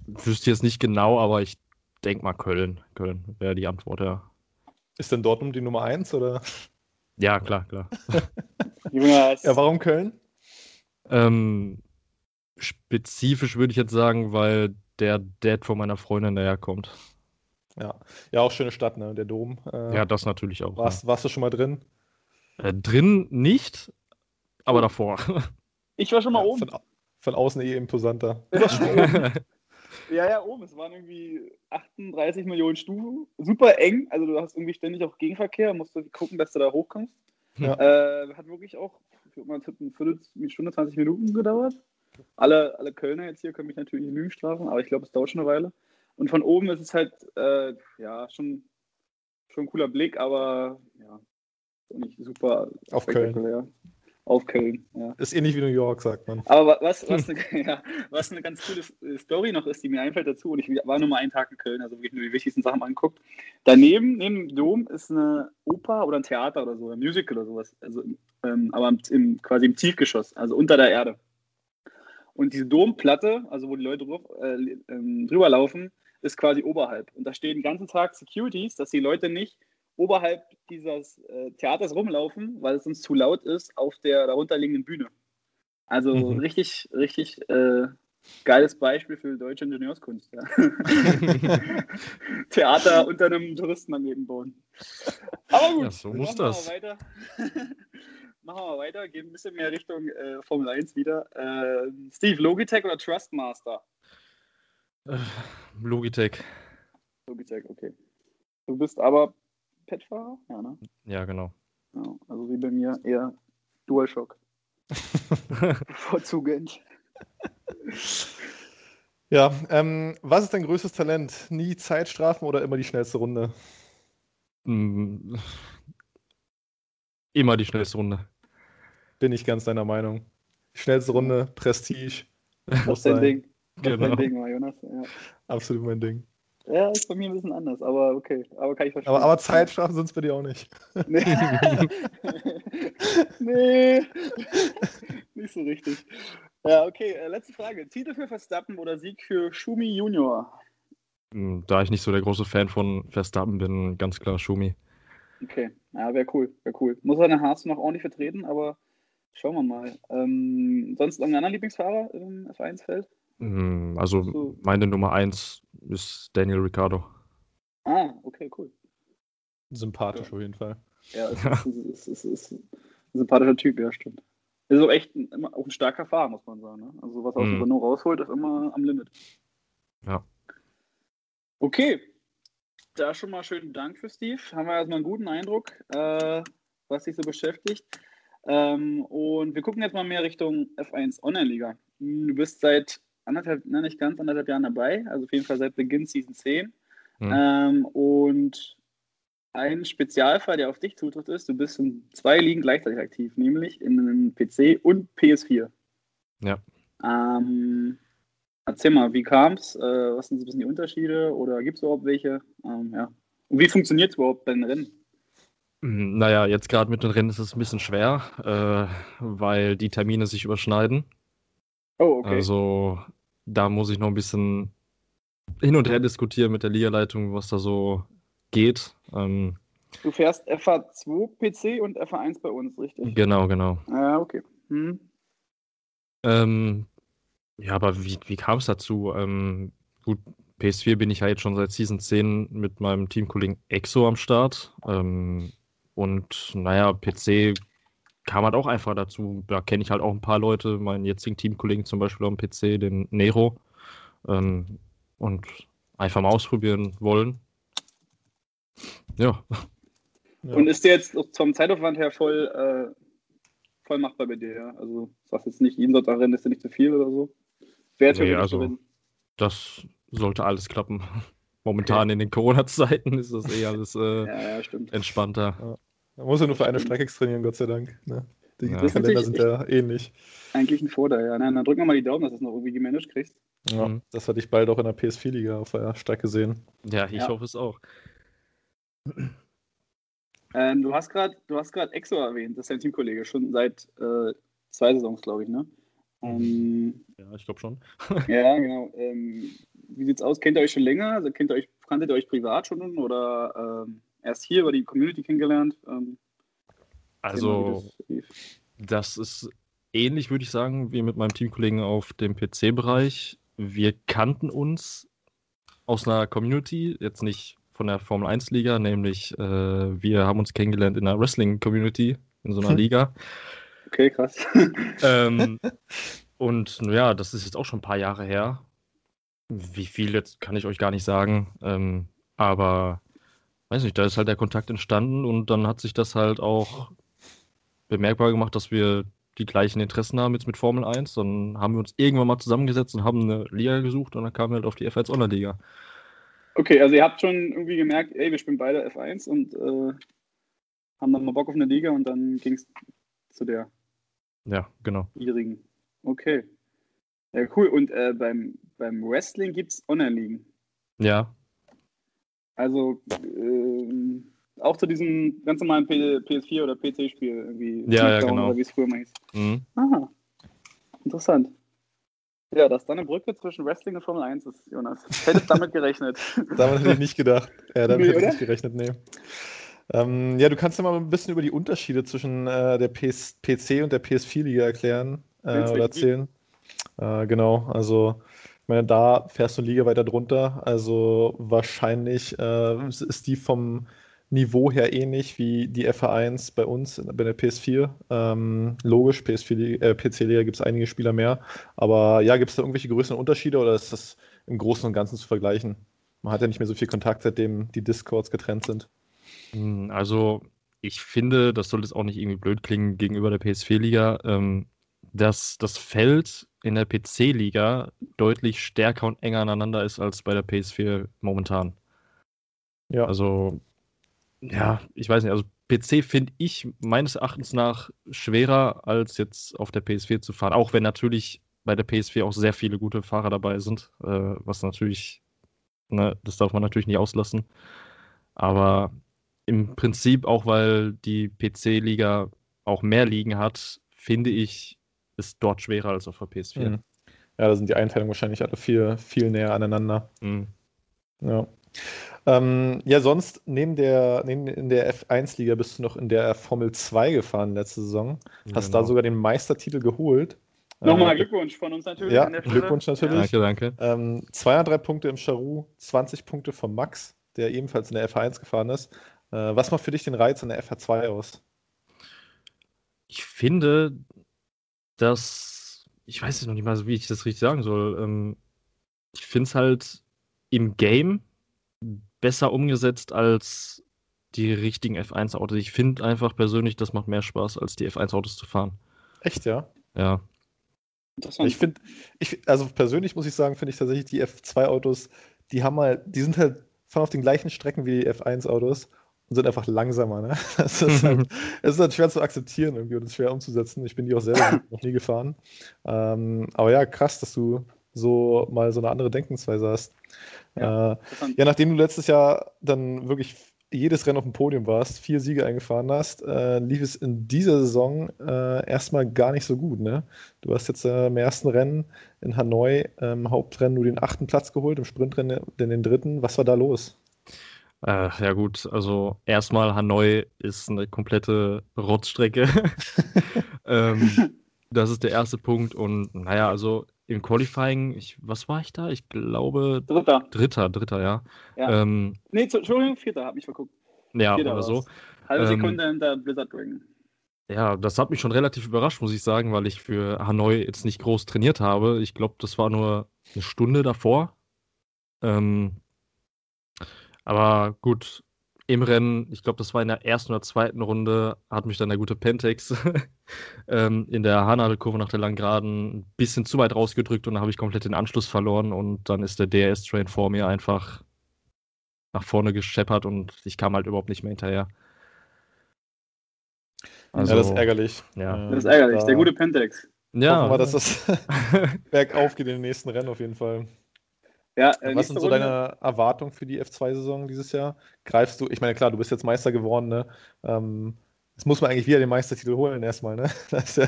Speaker 4: wüsste jetzt nicht genau, aber ich denke mal Köln. Köln wäre die Antwort, ja.
Speaker 2: Ist denn Dortmund die Nummer eins oder?
Speaker 4: Ja, klar, klar.
Speaker 1: Jonas,
Speaker 2: Ja, warum Köln?
Speaker 4: Ähm, spezifisch würde ich jetzt sagen, weil der Dad von meiner Freundin daherkommt.
Speaker 2: Ja, ja, auch schöne Stadt, ne? Der Dom. Äh,
Speaker 4: Ja, das natürlich auch.
Speaker 2: warst, warst du schon mal drin?
Speaker 4: Ja. Äh, drin nicht, aber davor.
Speaker 1: ich war schon mal
Speaker 2: Ja,
Speaker 1: oben.
Speaker 2: Von, von außen eh imposanter.
Speaker 1: Ja, ja, oben. Es waren irgendwie 38 Millionen Stufen. Super eng. Also du hast irgendwie ständig auch Gegenverkehr. Musst du gucken, dass du da hochkommst.
Speaker 2: Ja.
Speaker 1: Äh, hat wirklich auch, ich würde mal tippen, eine Stunde, 20 Minuten gedauert. Alle, alle Kölner jetzt hier können mich natürlich in Lügen strafen, aber ich glaube, es dauert schon eine Weile. Und von oben ist es halt, äh, ja, schon, schon ein cooler Blick, aber ja, nicht super
Speaker 2: Auf Köln.
Speaker 1: spektakulär. Auf Köln, ja.
Speaker 2: Ist ähnlich wie New York, sagt man.
Speaker 1: Aber wa- was, was, eine, ja, was eine ganz coole S- Story noch ist, die mir einfällt dazu, und ich war nur mal einen Tag in Köln, also wirklich nur die wichtigsten Sachen angeguckt. Daneben, neben dem Dom, ist eine Oper oder ein Theater oder so, ein Musical oder sowas. Also, ähm, aber im, quasi im Tiefgeschoss, also unter der Erde. Und diese Domplatte, also wo die Leute drauf, äh, ähm, drüber laufen, ist quasi oberhalb. Und da stehen den ganzen Tag Securities, dass die Leute nicht oberhalb dieses äh, Theaters rumlaufen, weil es sonst zu laut ist auf der darunterliegenden Bühne. Also
Speaker 4: Mhm.
Speaker 1: richtig, richtig, äh, geiles Beispiel für deutsche Ingenieurskunst. Ja. Theater unter einem Touristenmagneten bauen. Aber gut,
Speaker 4: Ja, so muss
Speaker 1: machen
Speaker 4: das.
Speaker 1: Wir weiter. machen wir weiter, gehen ein bisschen mehr Richtung äh, Formel 1 wieder. Äh, Steve, Logitech oder Trustmaster?
Speaker 4: Äh, Logitech.
Speaker 1: Logitech, okay. Du bist aber Petfahrer? Ja, ne?
Speaker 4: Ja, genau.
Speaker 1: Ja, also wie bei mir eher DualShock. Bevorzugend.
Speaker 2: Ja, ähm, was ist dein größtes Talent? Nie Zeitstrafen oder immer die schnellste Runde?
Speaker 4: Mm, Immer die schnellste Runde.
Speaker 2: Bin ich ganz deiner Meinung. Schnellste Runde, Prestige.
Speaker 1: Das
Speaker 2: Muss
Speaker 1: ist dein
Speaker 2: sein.
Speaker 1: Ding. Das
Speaker 4: Genau.
Speaker 1: dein Ding, Jonas. Ja.
Speaker 2: Absolut mein Ding.
Speaker 1: Ja, ist bei mir ein bisschen anders, aber okay. Aber kann ich verstehen.
Speaker 2: Aber, aber Zeitstrafen sind es bei dir auch nicht.
Speaker 1: Nee. nee. Nicht so richtig. Ja, okay. Äh, letzte Frage. Titel für Verstappen oder Sieg für Schumi Junior?
Speaker 4: Mm, Da ich nicht so der große Fan von Verstappen bin, ganz klar Schumi.
Speaker 1: Okay. Ja, wäre cool. Wäre cool. Muss er den Haas noch ordentlich vertreten, aber schauen wir mal. Ähm, sonst irgendein anderer Lieblingsfahrer im F1-Feld?
Speaker 4: Mm, Also
Speaker 1: So.
Speaker 4: meine Nummer eins ist Daniel Ricciardo.
Speaker 1: Ah, okay, cool.
Speaker 2: Sympathisch auf jeden Fall.
Speaker 1: Ja, es ist, es ist, es ist ein sympathischer Typ, ja, stimmt. Ist auch echt ein, immer auch ein starker Fahrer, muss man sagen. Ne? Also, was er aus dem
Speaker 4: Mhm.
Speaker 1: Renault rausholt, ist immer am Limit.
Speaker 4: Ja.
Speaker 1: Okay. Da schon mal schönen Dank für Steve. Haben wir erstmal einen guten Eindruck, äh, was dich so beschäftigt. Ähm, und wir gucken jetzt mal mehr Richtung F1 Online-Liga. Hm, Du bist seit anderthalb, nein, nicht ganz anderthalb Jahren dabei, also auf jeden Fall seit Beginn Season 10.
Speaker 4: Mhm.
Speaker 1: Ähm, und ein Spezialfall, der auf dich zutrifft, ist, du bist in zwei Ligen gleichzeitig aktiv, nämlich in einem PC und PS4.
Speaker 4: Ja.
Speaker 1: Ähm, erzähl mal, wie kam es? Äh, was sind so ein bisschen die Unterschiede oder gibt es überhaupt welche? Ähm, ja. Und wie funktioniert überhaupt dein Rennen?
Speaker 4: Mm, Naja, jetzt gerade mit den Rennen ist es ein bisschen schwer, äh, weil die Termine sich überschneiden.
Speaker 1: Oh, okay.
Speaker 4: Also da muss ich noch ein bisschen hin und her diskutieren mit der Ligaleitung, was da so geht. Ähm,
Speaker 1: du fährst FH2 PC und FH1 bei uns, richtig?
Speaker 4: genau, genau.
Speaker 1: Ja, okay. Hm.
Speaker 4: Ähm, ja, aber wie, wie kam es dazu? Ähm, gut, PS4 bin ich ja jetzt schon seit Season 10 mit meinem Teamkollegen Exo am Start. Ähm, und naja, PC kam halt auch einfach dazu. Da kenne ich halt auch ein paar Leute, meinen jetzigen Teamkollegen zum Beispiel am PC, den Nero. Ähm, und einfach mal ausprobieren wollen. Ja,
Speaker 2: Ja.
Speaker 1: Und ist der jetzt vom Zeitaufwand her voll, äh, voll machbar bei dir, ja? Also, sagst jetzt nicht, jeden Sonntag rennen ist ja nicht zu viel oder so? Wer
Speaker 4: Nee, also-
Speaker 1: drin?
Speaker 4: das sollte alles klappen. Momentan in den Corona-Zeiten ist das eh alles äh,
Speaker 1: Ja,
Speaker 4: entspannter.
Speaker 2: Man muss ja nur für eine Strecke trainieren, Gott sei Dank. Ne? Die,
Speaker 4: Ja.
Speaker 2: Kalender sind ja ähnlich.
Speaker 1: Eigentlich ein Vorteil, ja. Na, dann drücken wir mal die Daumen, dass du es noch irgendwie gemanagt kriegst.
Speaker 2: Ja,
Speaker 4: Mhm.
Speaker 2: Das hatte ich bald auch in der PS4-Liga auf der Strecke sehen.
Speaker 4: Ja, ich
Speaker 1: Ja.
Speaker 4: hoffe es auch.
Speaker 1: Ähm, du hast gerade du hast gerade Exo erwähnt, das ist dein Teamkollege, schon seit äh, zwei Saisons, glaube ich, ne? Ähm,
Speaker 4: Ja, ich glaube schon.
Speaker 1: ja, genau. Ähm, wie sieht's aus? Kennt ihr euch schon länger? Also kennt ihr euch, kanntet ihr euch privat schon oder ähm, erst hier über die Community kennengelernt? Ähm,
Speaker 4: Also,
Speaker 1: das lief.
Speaker 4: das ist ähnlich, würde ich sagen, wie mit meinem Teamkollegen auf dem PC-Bereich. Wir kannten uns aus einer Community, jetzt nicht von der Formel 1-Liga, nämlich äh, wir haben uns kennengelernt in einer Wrestling-Community, in so einer. Liga.
Speaker 1: Okay, krass.
Speaker 4: ähm, und ja, das ist jetzt auch schon ein paar Jahre her. Wie viel jetzt kann ich euch gar nicht sagen. Ähm, aber weiß nicht, da ist halt der Kontakt entstanden und dann hat sich das halt auch bemerkbar gemacht, dass wir die gleichen Interessen haben jetzt mit Formel 1. Dann haben wir uns irgendwann mal zusammengesetzt und haben eine Liga gesucht und dann kamen wir halt auf die F1 Online-Liga.
Speaker 1: Okay, also ihr habt schon irgendwie gemerkt, ey, wir spielen beide F1 und äh, haben dann mal Bock auf eine Liga und dann ging es zu der
Speaker 4: Ja, genau.
Speaker 1: ihrigen. Okay. Ja, cool. Und äh, beim, beim Wrestling gibt es Online-Ligen.
Speaker 4: Ja,
Speaker 1: Also ähm, auch zu diesem ganz normalen P PS4 oder PC-Spiel irgendwie.
Speaker 4: Ja, ja, genau.
Speaker 1: Oder wie es früher mal hieß.
Speaker 4: mhm.
Speaker 1: Aha. Interessant. Ja, dass da eine Brücke zwischen Wrestling und Formel 1 ist, Jonas. Hättest damit gerechnet.
Speaker 2: Damit hätte ich nicht gedacht. Ja, damit
Speaker 1: Nee,
Speaker 2: hätte ich nicht gerechnet, nee. Ähm, ja, du kannst ja mal ein bisschen über die Unterschiede zwischen äh, der PS PC und der PS4-Liga erklären äh, oder erzählen. Äh, genau, also ich meine, da fährst du eine Liga weiter drunter. Also wahrscheinlich äh, ist die vom Niveau her ähnlich wie die FA1 bei uns bei der PS4. Ähm, logisch, PS4, äh, PC-Liga gibt es einige Spieler mehr. Aber ja, gibt es da irgendwelche größeren Unterschiede oder ist das im Großen und Ganzen zu vergleichen? Man hat ja nicht mehr so viel Kontakt, seitdem die Discords getrennt sind.
Speaker 4: Hm, also, ich finde, das soll jetzt auch nicht irgendwie blöd klingen gegenüber der PS4-Liga, ähm, dass das Feld in der PC-Liga deutlich stärker und enger aneinander ist als bei der PS4 momentan. Ja. Also, ja, ich weiß nicht, also PC finde ich meines Erachtens nach schwerer als jetzt auf der PS4 zu fahren, auch wenn natürlich bei der PS4 auch sehr viele gute Fahrer dabei sind, äh, was natürlich, ne, das darf man natürlich nicht auslassen. Aber im Prinzip, auch weil die PC-Liga auch mehr Ligen hat, finde ich, ist dort schwerer als auf der PS4. Mhm.
Speaker 2: Ja, da sind die Einteilungen wahrscheinlich alle viel, viel näher aneinander. Mhm. Ja. Ähm, ja, sonst neben der, neben in der F1-Liga bist du noch in der Formel 2 gefahren letzte Saison. Hast genau. da sogar den Meistertitel geholt.
Speaker 1: Nochmal äh, Glückwunsch von uns natürlich.
Speaker 2: Ja, Glückwunsch natürlich.
Speaker 4: Ja. Danke, danke.
Speaker 2: Ähm, 203 Punkte im Charu, 20 Punkte von Max, der ebenfalls in der F1 gefahren ist. Äh, was macht für dich den Reiz in der FH2 aus?
Speaker 4: Ich finde, dass, ich weiß noch nicht mal, wie ich das richtig sagen soll. Ähm, ich finde es halt im Game besser umgesetzt als die richtigen F1-Autos. Ich finde einfach persönlich, das macht mehr Spaß, als die F1-Autos zu fahren.
Speaker 2: Echt, ja?
Speaker 4: Ja.
Speaker 2: Ich finde, ich, also persönlich muss ich sagen, finde ich tatsächlich die F2-Autos, die haben halt, die sind halt fahren auf den gleichen Strecken wie die F1-Autos und sind einfach langsamer. Ne? Das, ist halt, das ist halt schwer zu akzeptieren irgendwie und schwer umzusetzen. Ich bin die auch selber noch nie gefahren. Ähm, aber ja, krass, dass du so mal so eine andere Denkensweise hast. Ja, äh, ja, nachdem du letztes Jahr dann wirklich jedes Rennen auf dem Podium warst, vier Siege eingefahren hast, äh, lief es in dieser Saison äh, erstmal gar nicht so gut. Ne? Du hast jetzt äh, im ersten Rennen in Hanoi im Hauptrennen nur den achten Platz geholt, im Sprintrennen den dritten. Was war da los?
Speaker 4: Äh, ja gut, also erstmal Hanoi ist eine komplette Rotzstrecke. ähm, das ist der erste Punkt und naja, also im Qualifying, ich, was war ich da? Ich glaube
Speaker 1: Dritter.
Speaker 4: Dritter, Dritter, ja.
Speaker 1: ja. Ähm, nee, Entschuldigung, Vierter, hab mich verguckt.
Speaker 4: Ja, Vierter oder so.
Speaker 1: Halbe ähm, Sekunde hinter Blizzard Dragon.
Speaker 4: Ja, das hat mich schon relativ überrascht, muss ich sagen, weil ich für Hanoi jetzt nicht groß trainiert habe. Ich glaube, das war nur eine Stunde davor. Ähm, aber gut, im Rennen, ich glaube, das war in der ersten oder zweiten Runde, hat mich dann der gute Pentex ähm, in der Haarnadelkurve nach der Langgeraden ein bisschen zu weit rausgedrückt und dann habe ich komplett den Anschluss verloren und dann ist der DRS-Train vor mir einfach nach vorne gescheppert und ich kam halt überhaupt nicht mehr hinterher.
Speaker 2: Also, ja, das ist ärgerlich.
Speaker 1: Ja. Das ist ärgerlich, der gute Pentex.
Speaker 2: Ja. Hoffen wir, dass das bergauf geht in den nächsten Rennen auf jeden Fall. Ja, äh, Was sind so Runde? deine Erwartungen für die F2-Saison dieses Jahr? Greifst du, ich meine, klar, du bist jetzt Meister geworden, ne? Ähm, jetzt muss man eigentlich wieder den Meistertitel holen erstmal, ne? Das ist, ja,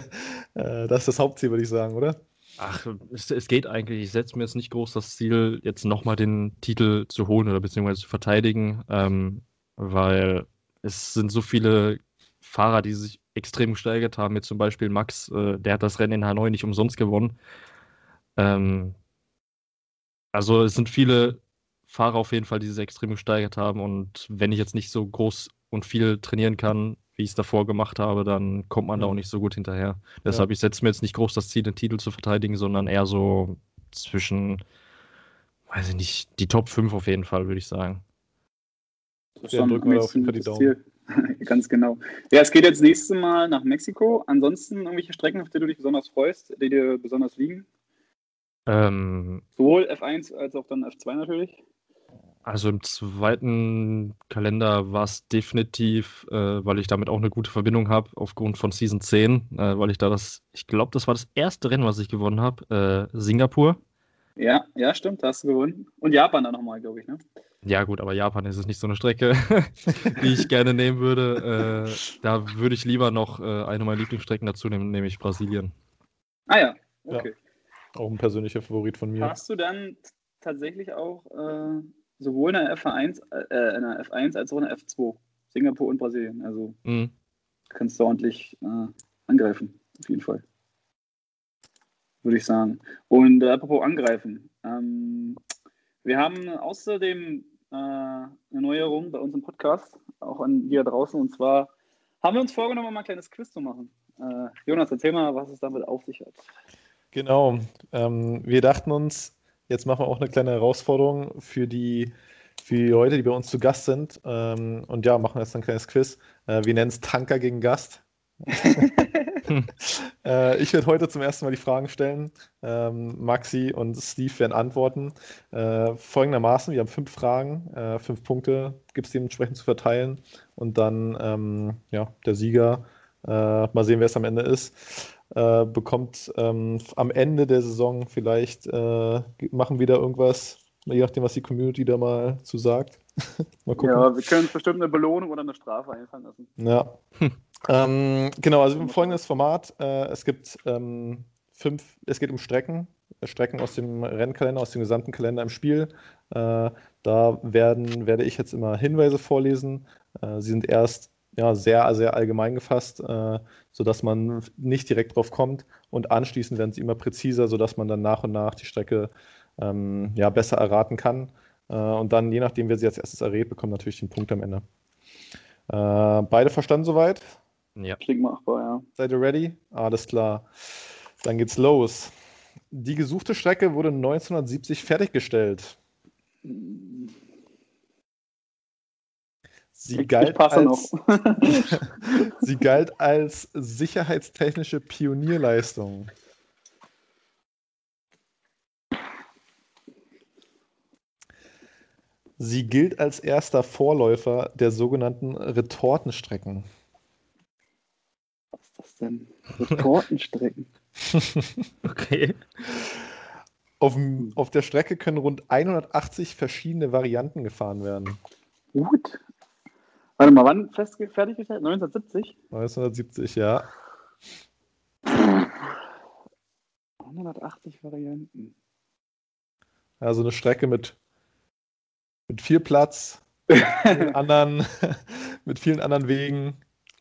Speaker 2: äh, das, ist das Hauptziel, würde ich sagen, oder?
Speaker 4: Ach, es, es geht eigentlich. Ich setze mir jetzt nicht groß das Ziel, jetzt nochmal den Titel zu holen oder beziehungsweise zu verteidigen, ähm, weil es sind so viele Fahrer, die sich extrem gesteigert haben. Jetzt zum Beispiel Max, äh, der hat das Rennen in Hanoi nicht umsonst gewonnen. Ähm, also es sind viele Fahrer auf jeden Fall, die sich extrem gesteigert haben. Und wenn ich jetzt nicht so groß und viel trainieren kann, wie ich es davor gemacht habe, dann kommt man mhm. da auch nicht so gut hinterher. Deshalb, ja. ich setze mir jetzt nicht groß das Ziel, den Titel zu verteidigen, sondern eher so zwischen, weiß ich nicht, die Top 5 auf jeden Fall, würde ich sagen.
Speaker 1: Das ja, drücken wir auf jeden Fall die Daumen. Ganz genau. Ja, es geht jetzt nächstes Mal nach Mexiko. Ansonsten irgendwelche Strecken, auf die du dich besonders freust, die dir besonders liegen?
Speaker 4: Ähm,
Speaker 1: Sowohl F1 als auch dann F2 natürlich.
Speaker 4: Also im zweiten Kalender war es definitiv, äh, weil ich damit auch eine gute Verbindung habe, aufgrund von Season 10, äh, weil ich da das, ich glaube, das war das erste Rennen, was ich gewonnen habe, äh, Singapur.
Speaker 1: Ja, ja, stimmt, da hast du gewonnen. Und Japan dann nochmal, glaube ich, ne?
Speaker 4: Ja, gut, aber Japan ist es nicht so eine Strecke, die ich gerne nehmen würde. Äh, da würde ich lieber noch äh, eine meiner Lieblingsstrecken dazu nehmen, nämlich Brasilien.
Speaker 1: Ah ja, okay. Ja.
Speaker 2: Auch ein persönlicher Favorit von mir.
Speaker 1: Hast du dann tatsächlich auch äh, sowohl in der F1, äh, in der F1 als auch in der F2, Singapur und Brasilien. Also mhm. kannst du ordentlich äh, angreifen, auf jeden Fall. würde ich sagen. Und äh, apropos angreifen. Ähm, wir haben außerdem äh, eine Neuerung bei uns im Podcast, auch an hier draußen. Und zwar haben wir uns vorgenommen, mal ein kleines Quiz zu machen. Äh, Jonas, erzähl mal, was es damit auf sich hat.
Speaker 2: Genau. Ähm, wir dachten uns, jetzt machen wir auch eine kleine Herausforderung für die, für die Leute, die bei uns zu Gast sind. Ähm, und ja, machen jetzt ein kleines Quiz. Äh, wir nennen es Tanker gegen Gast. äh, ich werde heute zum ersten Mal die Fragen stellen. Ähm, Maxi und Steve werden antworten. Äh, folgendermaßen: Wir haben fünf Fragen, äh, fünf Punkte gibt es dementsprechend zu verteilen. Und dann, ähm, ja, der Sieger, äh, mal sehen, wer es am Ende ist, äh, bekommt ähm, am Ende der Saison vielleicht, äh, machen wieder irgendwas, je nachdem, was die Community da mal zu sagt.
Speaker 1: mal gucken. Ja, wir können bestimmt eine Belohnung oder eine Strafe einfallen lassen.
Speaker 2: Ja. Ähm, genau, also folgendes Format. Äh, es gibt ähm, fünf, es geht um Strecken, Strecken aus dem Rennkalender, aus dem gesamten Kalender im Spiel. Äh, da werden, werde ich jetzt immer Hinweise vorlesen. Äh, sie sind erst ja, sehr, sehr allgemein gefasst, äh, sodass man nicht direkt drauf kommt. Und anschließend werden sie immer präziser, sodass man dann nach und nach die Strecke ähm, ja, besser erraten kann. Äh, und dann, je nachdem, wer sie als erstes errät, bekommt natürlich den Punkt am Ende. Äh, beide verstanden soweit?
Speaker 1: Ja. Klingt machbar, ja.
Speaker 2: Seid ihr ready? Alles klar. Dann geht's los. Die gesuchte Strecke wurde 1970 fertiggestellt. Sie
Speaker 1: ich,
Speaker 2: galt,
Speaker 1: ich als,
Speaker 2: sie galt als sicherheitstechnische Pionierleistung. Sie gilt als erster Vorläufer der sogenannten Retortenstrecken
Speaker 1: denn? Retortenstrecken.
Speaker 2: okay. Auf, auf der Strecke können rund 180 verschiedene Varianten gefahren werden.
Speaker 1: Gut. Warte mal, wann fertiggestellt? 1970?
Speaker 2: 1970, ja.
Speaker 1: 180 Varianten.
Speaker 2: Also eine Strecke mit, mit viel Platz, mit vielen, anderen, mit vielen anderen Wegen.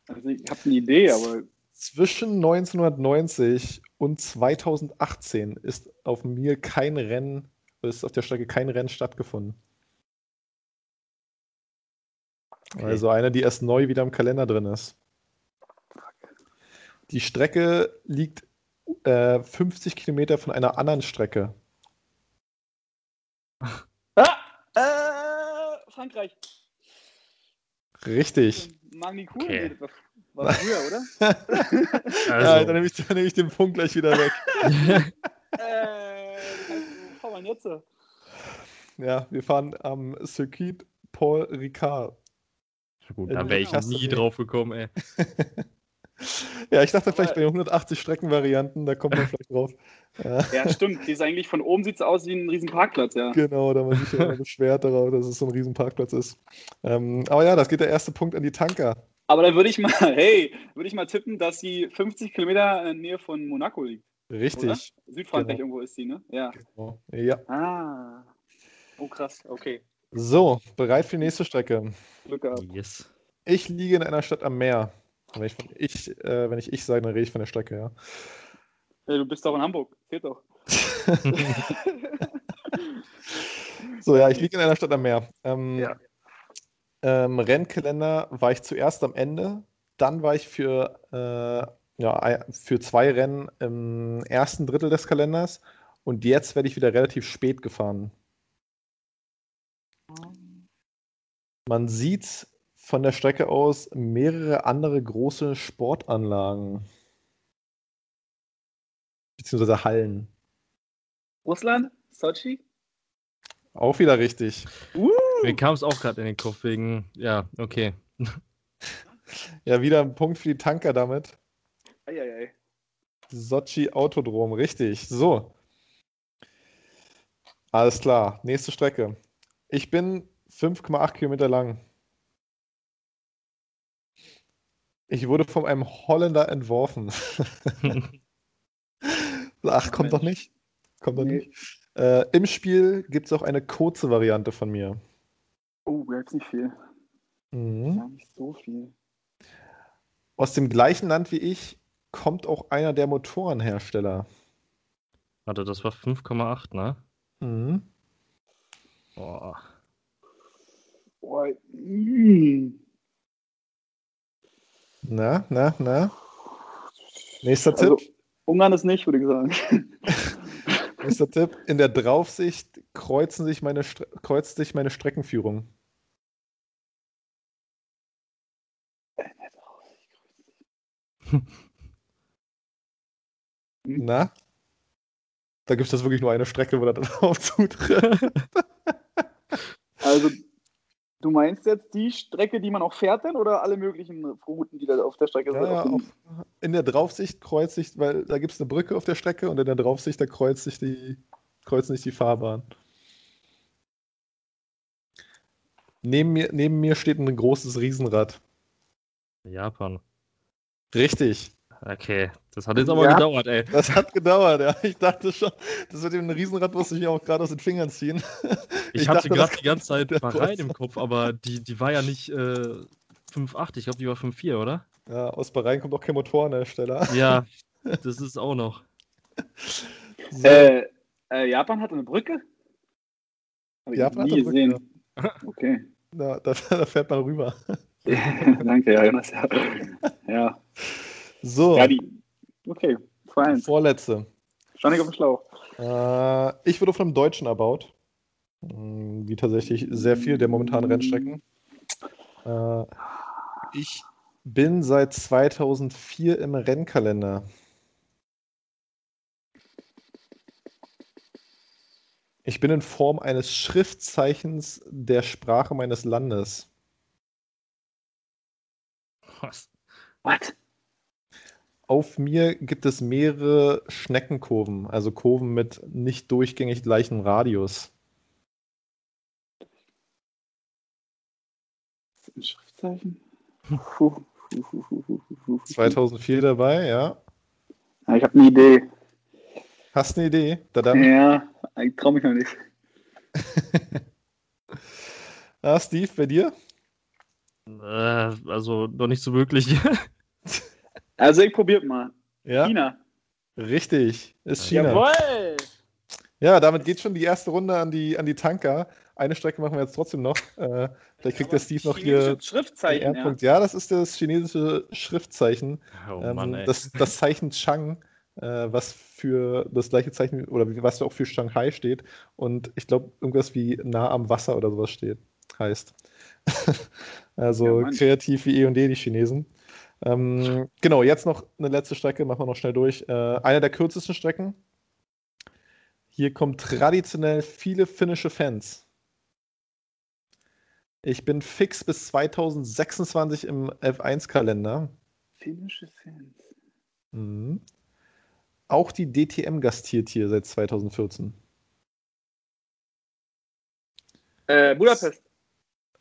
Speaker 1: Also ich habe eine Idee, aber
Speaker 2: zwischen 1990 und 2018 ist auf mir kein Rennen, ist auf der Strecke kein Rennen stattgefunden. Okay. Also eine, die erst neu wieder im Kalender drin ist. Die Strecke liegt äh, 50 Kilometer von einer anderen Strecke.
Speaker 1: Ah, äh, Frankreich.
Speaker 2: Richtig.
Speaker 1: Magnicur? Okay. War früher, oder?
Speaker 2: also. Ja, dann nehme ich, dann nehme ich den Punkt gleich wieder weg.
Speaker 1: äh, fahren wir jetzt?
Speaker 2: Ja, wir fahren am Circuit Paul Ricard.
Speaker 4: Gut, da wäre ich nie drauf gekommen, ey.
Speaker 2: ja, ich dachte vielleicht bei 180 Streckenvarianten, da kommt man vielleicht drauf.
Speaker 1: Ja. ja, stimmt. Die ist eigentlich von oben sieht es aus wie ein riesen Parkplatz, ja.
Speaker 2: Genau, da man sich ja beschwert darauf, dass es so ein riesen Parkplatz ist. Ähm, aber ja, das geht der erste Punkt an die Tanker.
Speaker 1: Aber da würde ich mal, hey, würde ich mal tippen, dass sie 50 Kilometer in der Nähe von Monaco liegt.
Speaker 2: Richtig. Oder?
Speaker 1: Südfrankreich genau. irgendwo ist sie, ne?
Speaker 2: Ja. Genau. Ja.
Speaker 1: Ah. Oh, krass, okay.
Speaker 2: So, bereit für die nächste Strecke.
Speaker 1: Glück gehabt.
Speaker 2: Yes. Ich liege in einer Stadt am Meer. Wenn ich, ich, äh, wenn ich, ich sage, dann rede ich von der Strecke, ja.
Speaker 1: Hey, du bist doch in Hamburg. Zählt doch.
Speaker 2: so, ja, ich liege in einer Stadt am Meer. Ähm,
Speaker 1: ja.
Speaker 2: Ähm, Rennkalender war ich zuerst am Ende, dann war ich für, äh, ja, für zwei Rennen im ersten Drittel des Kalenders und jetzt werde ich wieder relativ spät gefahren. Man sieht von der Strecke aus mehrere andere große Sportanlagen. Beziehungsweise Hallen.
Speaker 1: Russland? Sochi?
Speaker 2: Auch wieder richtig.
Speaker 4: Uh. Mir kam es auch gerade in den Kopf wegen, ja, okay.
Speaker 2: ja, wieder ein Punkt für die Tanker damit.
Speaker 1: Eieiei.
Speaker 2: Sochi Autodrom, richtig. So. Alles klar, nächste Strecke. Ich bin 5,8 Kilometer lang. Ich wurde von einem Holländer entworfen. Ach, kommt doch nicht. Kommt doch nee. nicht. Äh, Im Spiel gibt es auch eine kurze Variante von mir.
Speaker 1: Oh, jetzt nicht viel.
Speaker 2: Mhm.
Speaker 1: Ja, nicht so viel.
Speaker 2: Aus dem gleichen Land wie ich kommt auch einer der Motorenhersteller.
Speaker 4: Warte, das war 5,8, ne?
Speaker 2: Mhm.
Speaker 4: Boah.
Speaker 2: Na, na, na. Nächster
Speaker 1: Also,
Speaker 2: Tipp.
Speaker 1: Ungarn ist nicht, würde ich sagen.
Speaker 2: Nächster Tipp. In der Draufsicht kreuzen sich meine, kreuzt sich meine Streckenführung. Na? Da gibt es wirklich nur eine Strecke, wo das drauf zutrifft.
Speaker 1: Also, du meinst jetzt die Strecke, die man auch fährt, denn, oder alle möglichen Routen, die da auf der Strecke
Speaker 2: Ja, ja,
Speaker 1: sind?
Speaker 2: auf, in der Draufsicht kreuzt sich, weil da gibt es eine Brücke auf der Strecke und in der Draufsicht, da kreuzt sich die, kreuzen sich die Fahrbahn. Neben mir, neben mir steht ein großes Riesenrad.
Speaker 4: Japan.
Speaker 2: Richtig.
Speaker 4: Okay, das hat jetzt aber
Speaker 1: Ja.
Speaker 4: gedauert, ey.
Speaker 2: Das hat gedauert, ja. Ich dachte schon, das mit dem Riesenrad musste ich mir auch gerade aus den Fingern ziehen.
Speaker 4: Ich,
Speaker 2: Ich
Speaker 4: hatte
Speaker 2: dachte,
Speaker 4: gerade die ganze Zeit
Speaker 2: der
Speaker 4: Bahrain
Speaker 2: Kurs.
Speaker 4: im Kopf, aber die, die war ja nicht äh, 5,8, ich glaube, die war 5,4, oder?
Speaker 2: Ja, aus Bahrain kommt auch kein Motorenhersteller.
Speaker 4: Ja, das ist auch noch.
Speaker 2: So,
Speaker 1: Äh, äh, Japan hat eine Brücke? Hab ich
Speaker 2: Japan
Speaker 1: nie
Speaker 2: hat eine Brücke,
Speaker 1: gesehen. Okay.
Speaker 2: da, da, da fährt man rüber.
Speaker 1: Danke, ja, Jonas. Ja, ja.
Speaker 2: So,
Speaker 1: ja die. Okay, fein.
Speaker 2: vorletzte.
Speaker 1: Stand ich auf dem Schlauch.
Speaker 2: Äh, ich wurde von einem Deutschen erbaut. Mm, Wie tatsächlich sehr viel der momentanen Rennstrecken. Äh, ich bin seit 2004 im Rennkalender. Ich bin in Form eines Schriftzeichens der Sprache meines Landes.
Speaker 4: Was?
Speaker 1: Was?
Speaker 2: Auf mir gibt es mehrere Schneckenkurven, also Kurven mit nicht durchgängig gleichem Radius.
Speaker 1: Ein Schriftzeichen? Puh, puh, puh, puh, puh, puh, puh.
Speaker 2: 2004 dabei, ja.
Speaker 1: Ja, ich habe eine Idee.
Speaker 2: Hast eine Idee? Da dann.
Speaker 1: Ja, ich traue mich noch nicht.
Speaker 2: Ah, Steve, bei dir?
Speaker 4: Äh, also noch nicht so wirklich.
Speaker 1: Also ich probiert mal.
Speaker 2: Ja,
Speaker 1: China.
Speaker 2: richtig. Ist China.
Speaker 1: Jawohl!
Speaker 2: Ja, damit geht schon die erste Runde an die, an die Tanker. Eine Strecke machen wir jetzt trotzdem noch. Äh, vielleicht kriegt der Steve noch hier
Speaker 1: Schriftzeichen, ja.
Speaker 2: Ja, das ist das chinesische Schriftzeichen.
Speaker 4: Oh
Speaker 2: Ähm,
Speaker 4: Mann, ey.
Speaker 2: das, das Zeichen Chang, äh, was für das gleiche Zeichen oder was auch für Shanghai steht. Und ich glaube, irgendwas wie nah am Wasser oder sowas steht, heißt. also
Speaker 1: Ja,
Speaker 2: kreativ wie eh und je die Chinesen. Ähm, genau, jetzt noch eine letzte Strecke, machen wir noch schnell durch. Äh, eine der kürzesten Strecken. Hier kommen traditionell viele finnische Fans. Ich bin fix bis 2026 im F1-Kalender.
Speaker 1: Finnische Fans.
Speaker 2: Mhm. Auch die DTM gastiert hier seit 2014.
Speaker 1: Äh, Budapest.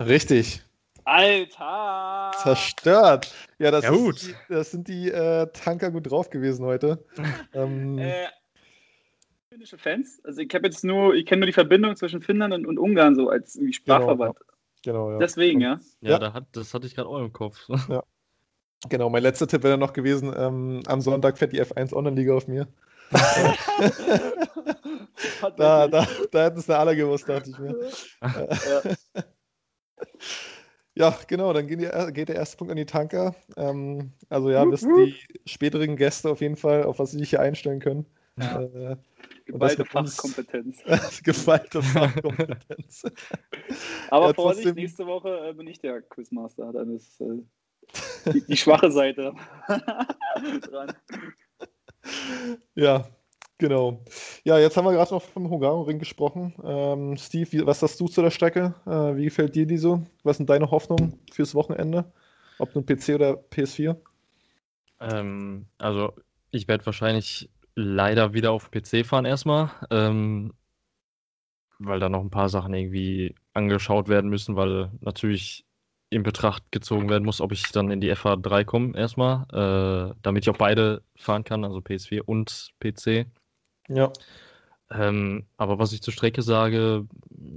Speaker 2: Richtig.
Speaker 1: Alter!
Speaker 2: Zerstört. Ja, das,
Speaker 4: Ja.
Speaker 2: Die, das sind die äh, Tanker gut drauf gewesen heute. ähm,
Speaker 1: Äh, finnische Fans? Also ich habe jetzt nur, ich kenne nur die Verbindung zwischen Finnland und, und Ungarn so als irgendwie Sprachverband.
Speaker 2: genau, ja.
Speaker 1: Deswegen, ja.
Speaker 4: ja,
Speaker 2: ja.
Speaker 4: Da hat, das hatte ich gerade auch im Kopf.
Speaker 2: Genau, mein letzter Tipp wäre noch gewesen, ähm, am Sonntag fährt die F1 Online-Liga auf mir. Da, da, da hätten es alle gewusst, dachte ich mir.
Speaker 1: Ja.
Speaker 2: Ja, genau, dann gehen die, geht der erste Punkt an die Tanker. Ähm, also ja, wissen die späteren Gäste auf jeden Fall, auf was sie sich hier einstellen können.
Speaker 1: Ja.
Speaker 2: Äh,
Speaker 1: Geballte Fachkompetenz.
Speaker 2: Geballte Fachkompetenz.
Speaker 1: Aber
Speaker 2: Ja,
Speaker 1: Vorsicht,
Speaker 2: trotzdem-
Speaker 1: nächste Woche äh, bin ich der Quizmaster. Dann ist äh, die, die schwache Seite dran.
Speaker 2: Ja, genau. Ja, jetzt haben wir gerade noch vom Hungaroring gesprochen. Ähm, Steve, wie, was sagst du zu der Strecke? Äh, wie gefällt dir die so? Was sind deine Hoffnungen fürs Wochenende? Ob nun PC oder PS4?
Speaker 4: Ähm, also, ich werde wahrscheinlich leider wieder auf PC fahren erstmal, ähm, weil da noch ein paar Sachen irgendwie angeschaut werden müssen, weil natürlich in Betracht gezogen werden muss, ob ich dann in die FH3 komme erstmal, äh, damit ich auch beide fahren kann, also PS4 und PC.
Speaker 2: Ja.
Speaker 4: Ähm, aber was ich zur Strecke sage,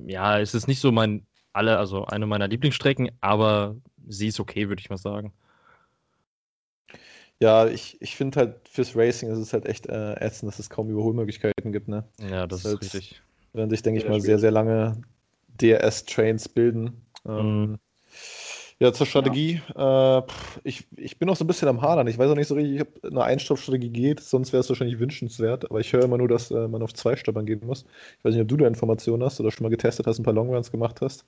Speaker 4: ja, es ist nicht so mein alle, also eine meiner Lieblingsstrecken, aber sie ist okay, würde ich mal sagen.
Speaker 2: Ja, ich, ich finde halt fürs Racing ist es halt echt äh, ätzend, dass es kaum Überholmöglichkeiten gibt, ne?
Speaker 4: Ja, das,
Speaker 2: Das
Speaker 4: ist
Speaker 2: ist
Speaker 4: richtig.
Speaker 2: Werden sich, denke ich mal, sehr, sehr lange DRS-Trains bilden. Ähm,
Speaker 4: Mhm.
Speaker 2: Ja, zur Strategie. Äh, pff, ich, ich bin noch so ein bisschen am Hadern. Ich weiß auch nicht so richtig, ob eine Einstoppstrategie geht, sonst wäre es wahrscheinlich wünschenswert. Aber ich höre immer nur, dass äh, man auf zwei Stoppern gehen muss. Ich weiß nicht, ob du da Informationen hast oder schon mal getestet hast, ein paar Longruns gemacht hast.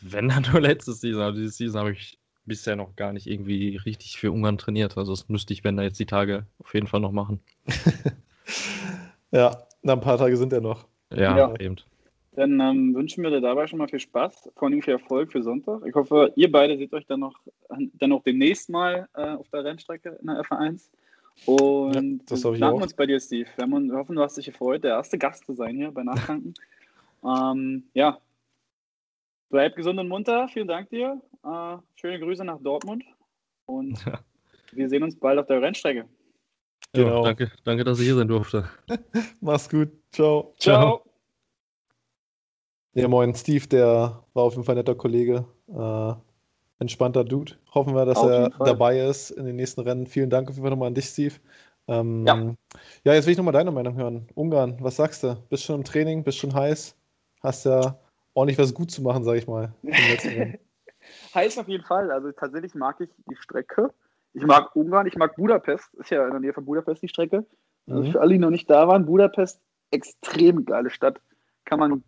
Speaker 4: Wenn dann nur letztes Season, aber diese Season habe ich bisher noch gar nicht irgendwie richtig für Ungarn trainiert. Also das müsste ich, wenn da jetzt die Tage auf jeden Fall noch machen.
Speaker 2: Ja, na, ein paar Tage sind ja noch.
Speaker 4: Ja,
Speaker 1: Ja.
Speaker 4: eben.
Speaker 1: Dann ähm, wünschen wir dir dabei schon mal viel Spaß, vor allem viel Erfolg für Sonntag. Ich hoffe, ihr beide seht euch dann noch, dann noch demnächst mal äh, auf der Rennstrecke in der F1. Und
Speaker 2: Ja, das hoffe ich
Speaker 1: bedanken
Speaker 2: auch.
Speaker 1: uns bei dir, Steve. Wir, haben, wir hoffen, du hast dich gefreut, der erste Gast zu sein hier bei Nachtanken. ähm, ja, bleib gesund und munter. Vielen Dank dir. Äh, schöne Grüße nach Dortmund. Und
Speaker 4: Ja.
Speaker 1: wir sehen uns bald auf der Rennstrecke.
Speaker 2: Genau.
Speaker 4: Ja, danke, danke, dass ich hier sein durfte.
Speaker 2: Mach's gut. Ciao.
Speaker 1: Ciao.
Speaker 2: Ja, moin, Steve, der war auf jeden Fall ein netter Kollege. Äh, entspannter Dude. Hoffen wir, dass
Speaker 1: Auf
Speaker 2: er dabei ist in den nächsten Rennen. Vielen Dank auf jeden Fall nochmal an dich, Steve. Ähm,
Speaker 1: Ja.
Speaker 2: ja, jetzt will ich nochmal deine Meinung hören. Ungarn, was sagst du? Bist schon im Training, bist schon heiß? Hast ja ordentlich was gut zu machen, sag ich mal.
Speaker 1: Heiß auf jeden Fall. Also tatsächlich mag ich die Strecke. Ich mag Ungarn, ich mag Budapest. Ist ja in der Nähe von Budapest die Strecke. Also
Speaker 2: Mhm.
Speaker 1: für alle, die noch nicht da waren, Budapest, extrem geile Stadt. Kann man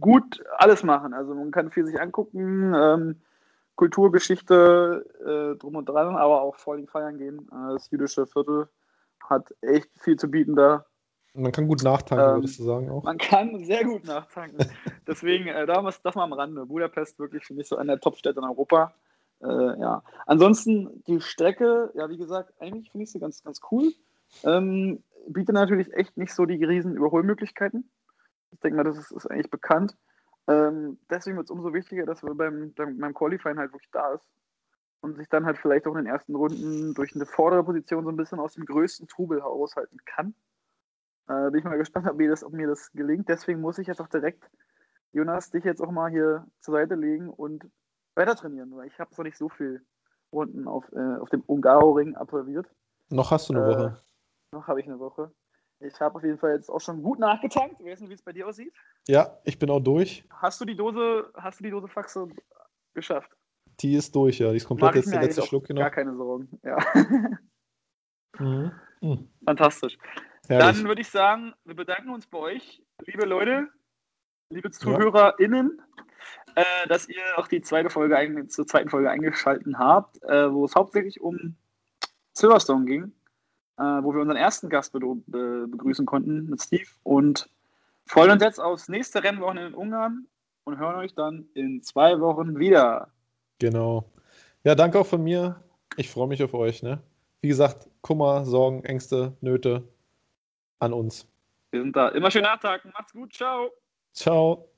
Speaker 1: gut alles machen. Also man kann viel sich angucken, ähm, Kulturgeschichte äh, drum und dran, aber auch vor allem feiern gehen. Äh, das jüdische Viertel hat echt viel zu bieten da.
Speaker 2: Man kann gut nachtanken,
Speaker 1: Ähm,
Speaker 2: würdest du sagen auch.
Speaker 1: Man kann sehr gut nachtanken. Deswegen, äh, da was, das mal am Rande. Budapest wirklich für mich so eine der Top-Städte in Europa. Äh, ja. Ansonsten die Strecke, ja, wie gesagt, eigentlich finde ich sie ganz, ganz cool. Ähm, bietet natürlich echt nicht so die riesen Überholmöglichkeiten. Ich denke mal, das ist, ist eigentlich bekannt. Ähm, deswegen wird es umso wichtiger, dass wir beim, beim, beim Qualifying halt wirklich da ist. Und sich dann halt vielleicht auch in den ersten Runden durch eine vordere Position so ein bisschen aus dem größten Trubel heraushalten kann. Äh, bin ich mal gespannt, ob mir, das, ob mir das gelingt. Deswegen muss ich jetzt auch direkt, Jonas, dich jetzt auch mal hier zur Seite legen und weiter trainieren, weil ich habe noch nicht so viel Runden auf, äh, auf dem Ungaroring absolviert.
Speaker 2: Noch hast du eine
Speaker 1: äh,
Speaker 2: Woche.
Speaker 1: Noch habe ich eine Woche. Ich habe auf jeden Fall jetzt auch schon gut nachgetankt. Ich weiß nicht, wie es bei dir aussieht.
Speaker 2: Ja, ich bin auch durch.
Speaker 1: Hast du die Dose, hast du die Dose Faxe geschafft?
Speaker 2: Die ist durch, ja. Die ist komplett jetzt der letzte Schluck
Speaker 1: Gar
Speaker 2: genau.
Speaker 1: keine Sorgen. Ja.
Speaker 2: Mhm. Mhm.
Speaker 1: Fantastisch.
Speaker 2: Herrlich.
Speaker 1: Dann würde ich sagen, wir bedanken uns bei euch, liebe Leute, liebe ZuhörerInnen, äh, dass ihr auch die zweite Folge ein, zur zweiten Folge eingeschaltet habt, äh, wo es hauptsächlich um Silverstone ging, äh, wo wir unseren ersten Gast be be begrüßen konnten mit Steve und freuen uns jetzt aufs nächste Rennwochenende in Ungarn und hören euch dann in zwei Wochen wieder.
Speaker 2: Genau. Ja, danke auch von mir. Ich freue mich auf euch. Ne? Wie gesagt, Kummer, Sorgen, Ängste, Nöte an uns.
Speaker 1: Wir sind da. Immer schön nachtagen. Macht's gut. Ciao.
Speaker 2: Ciao.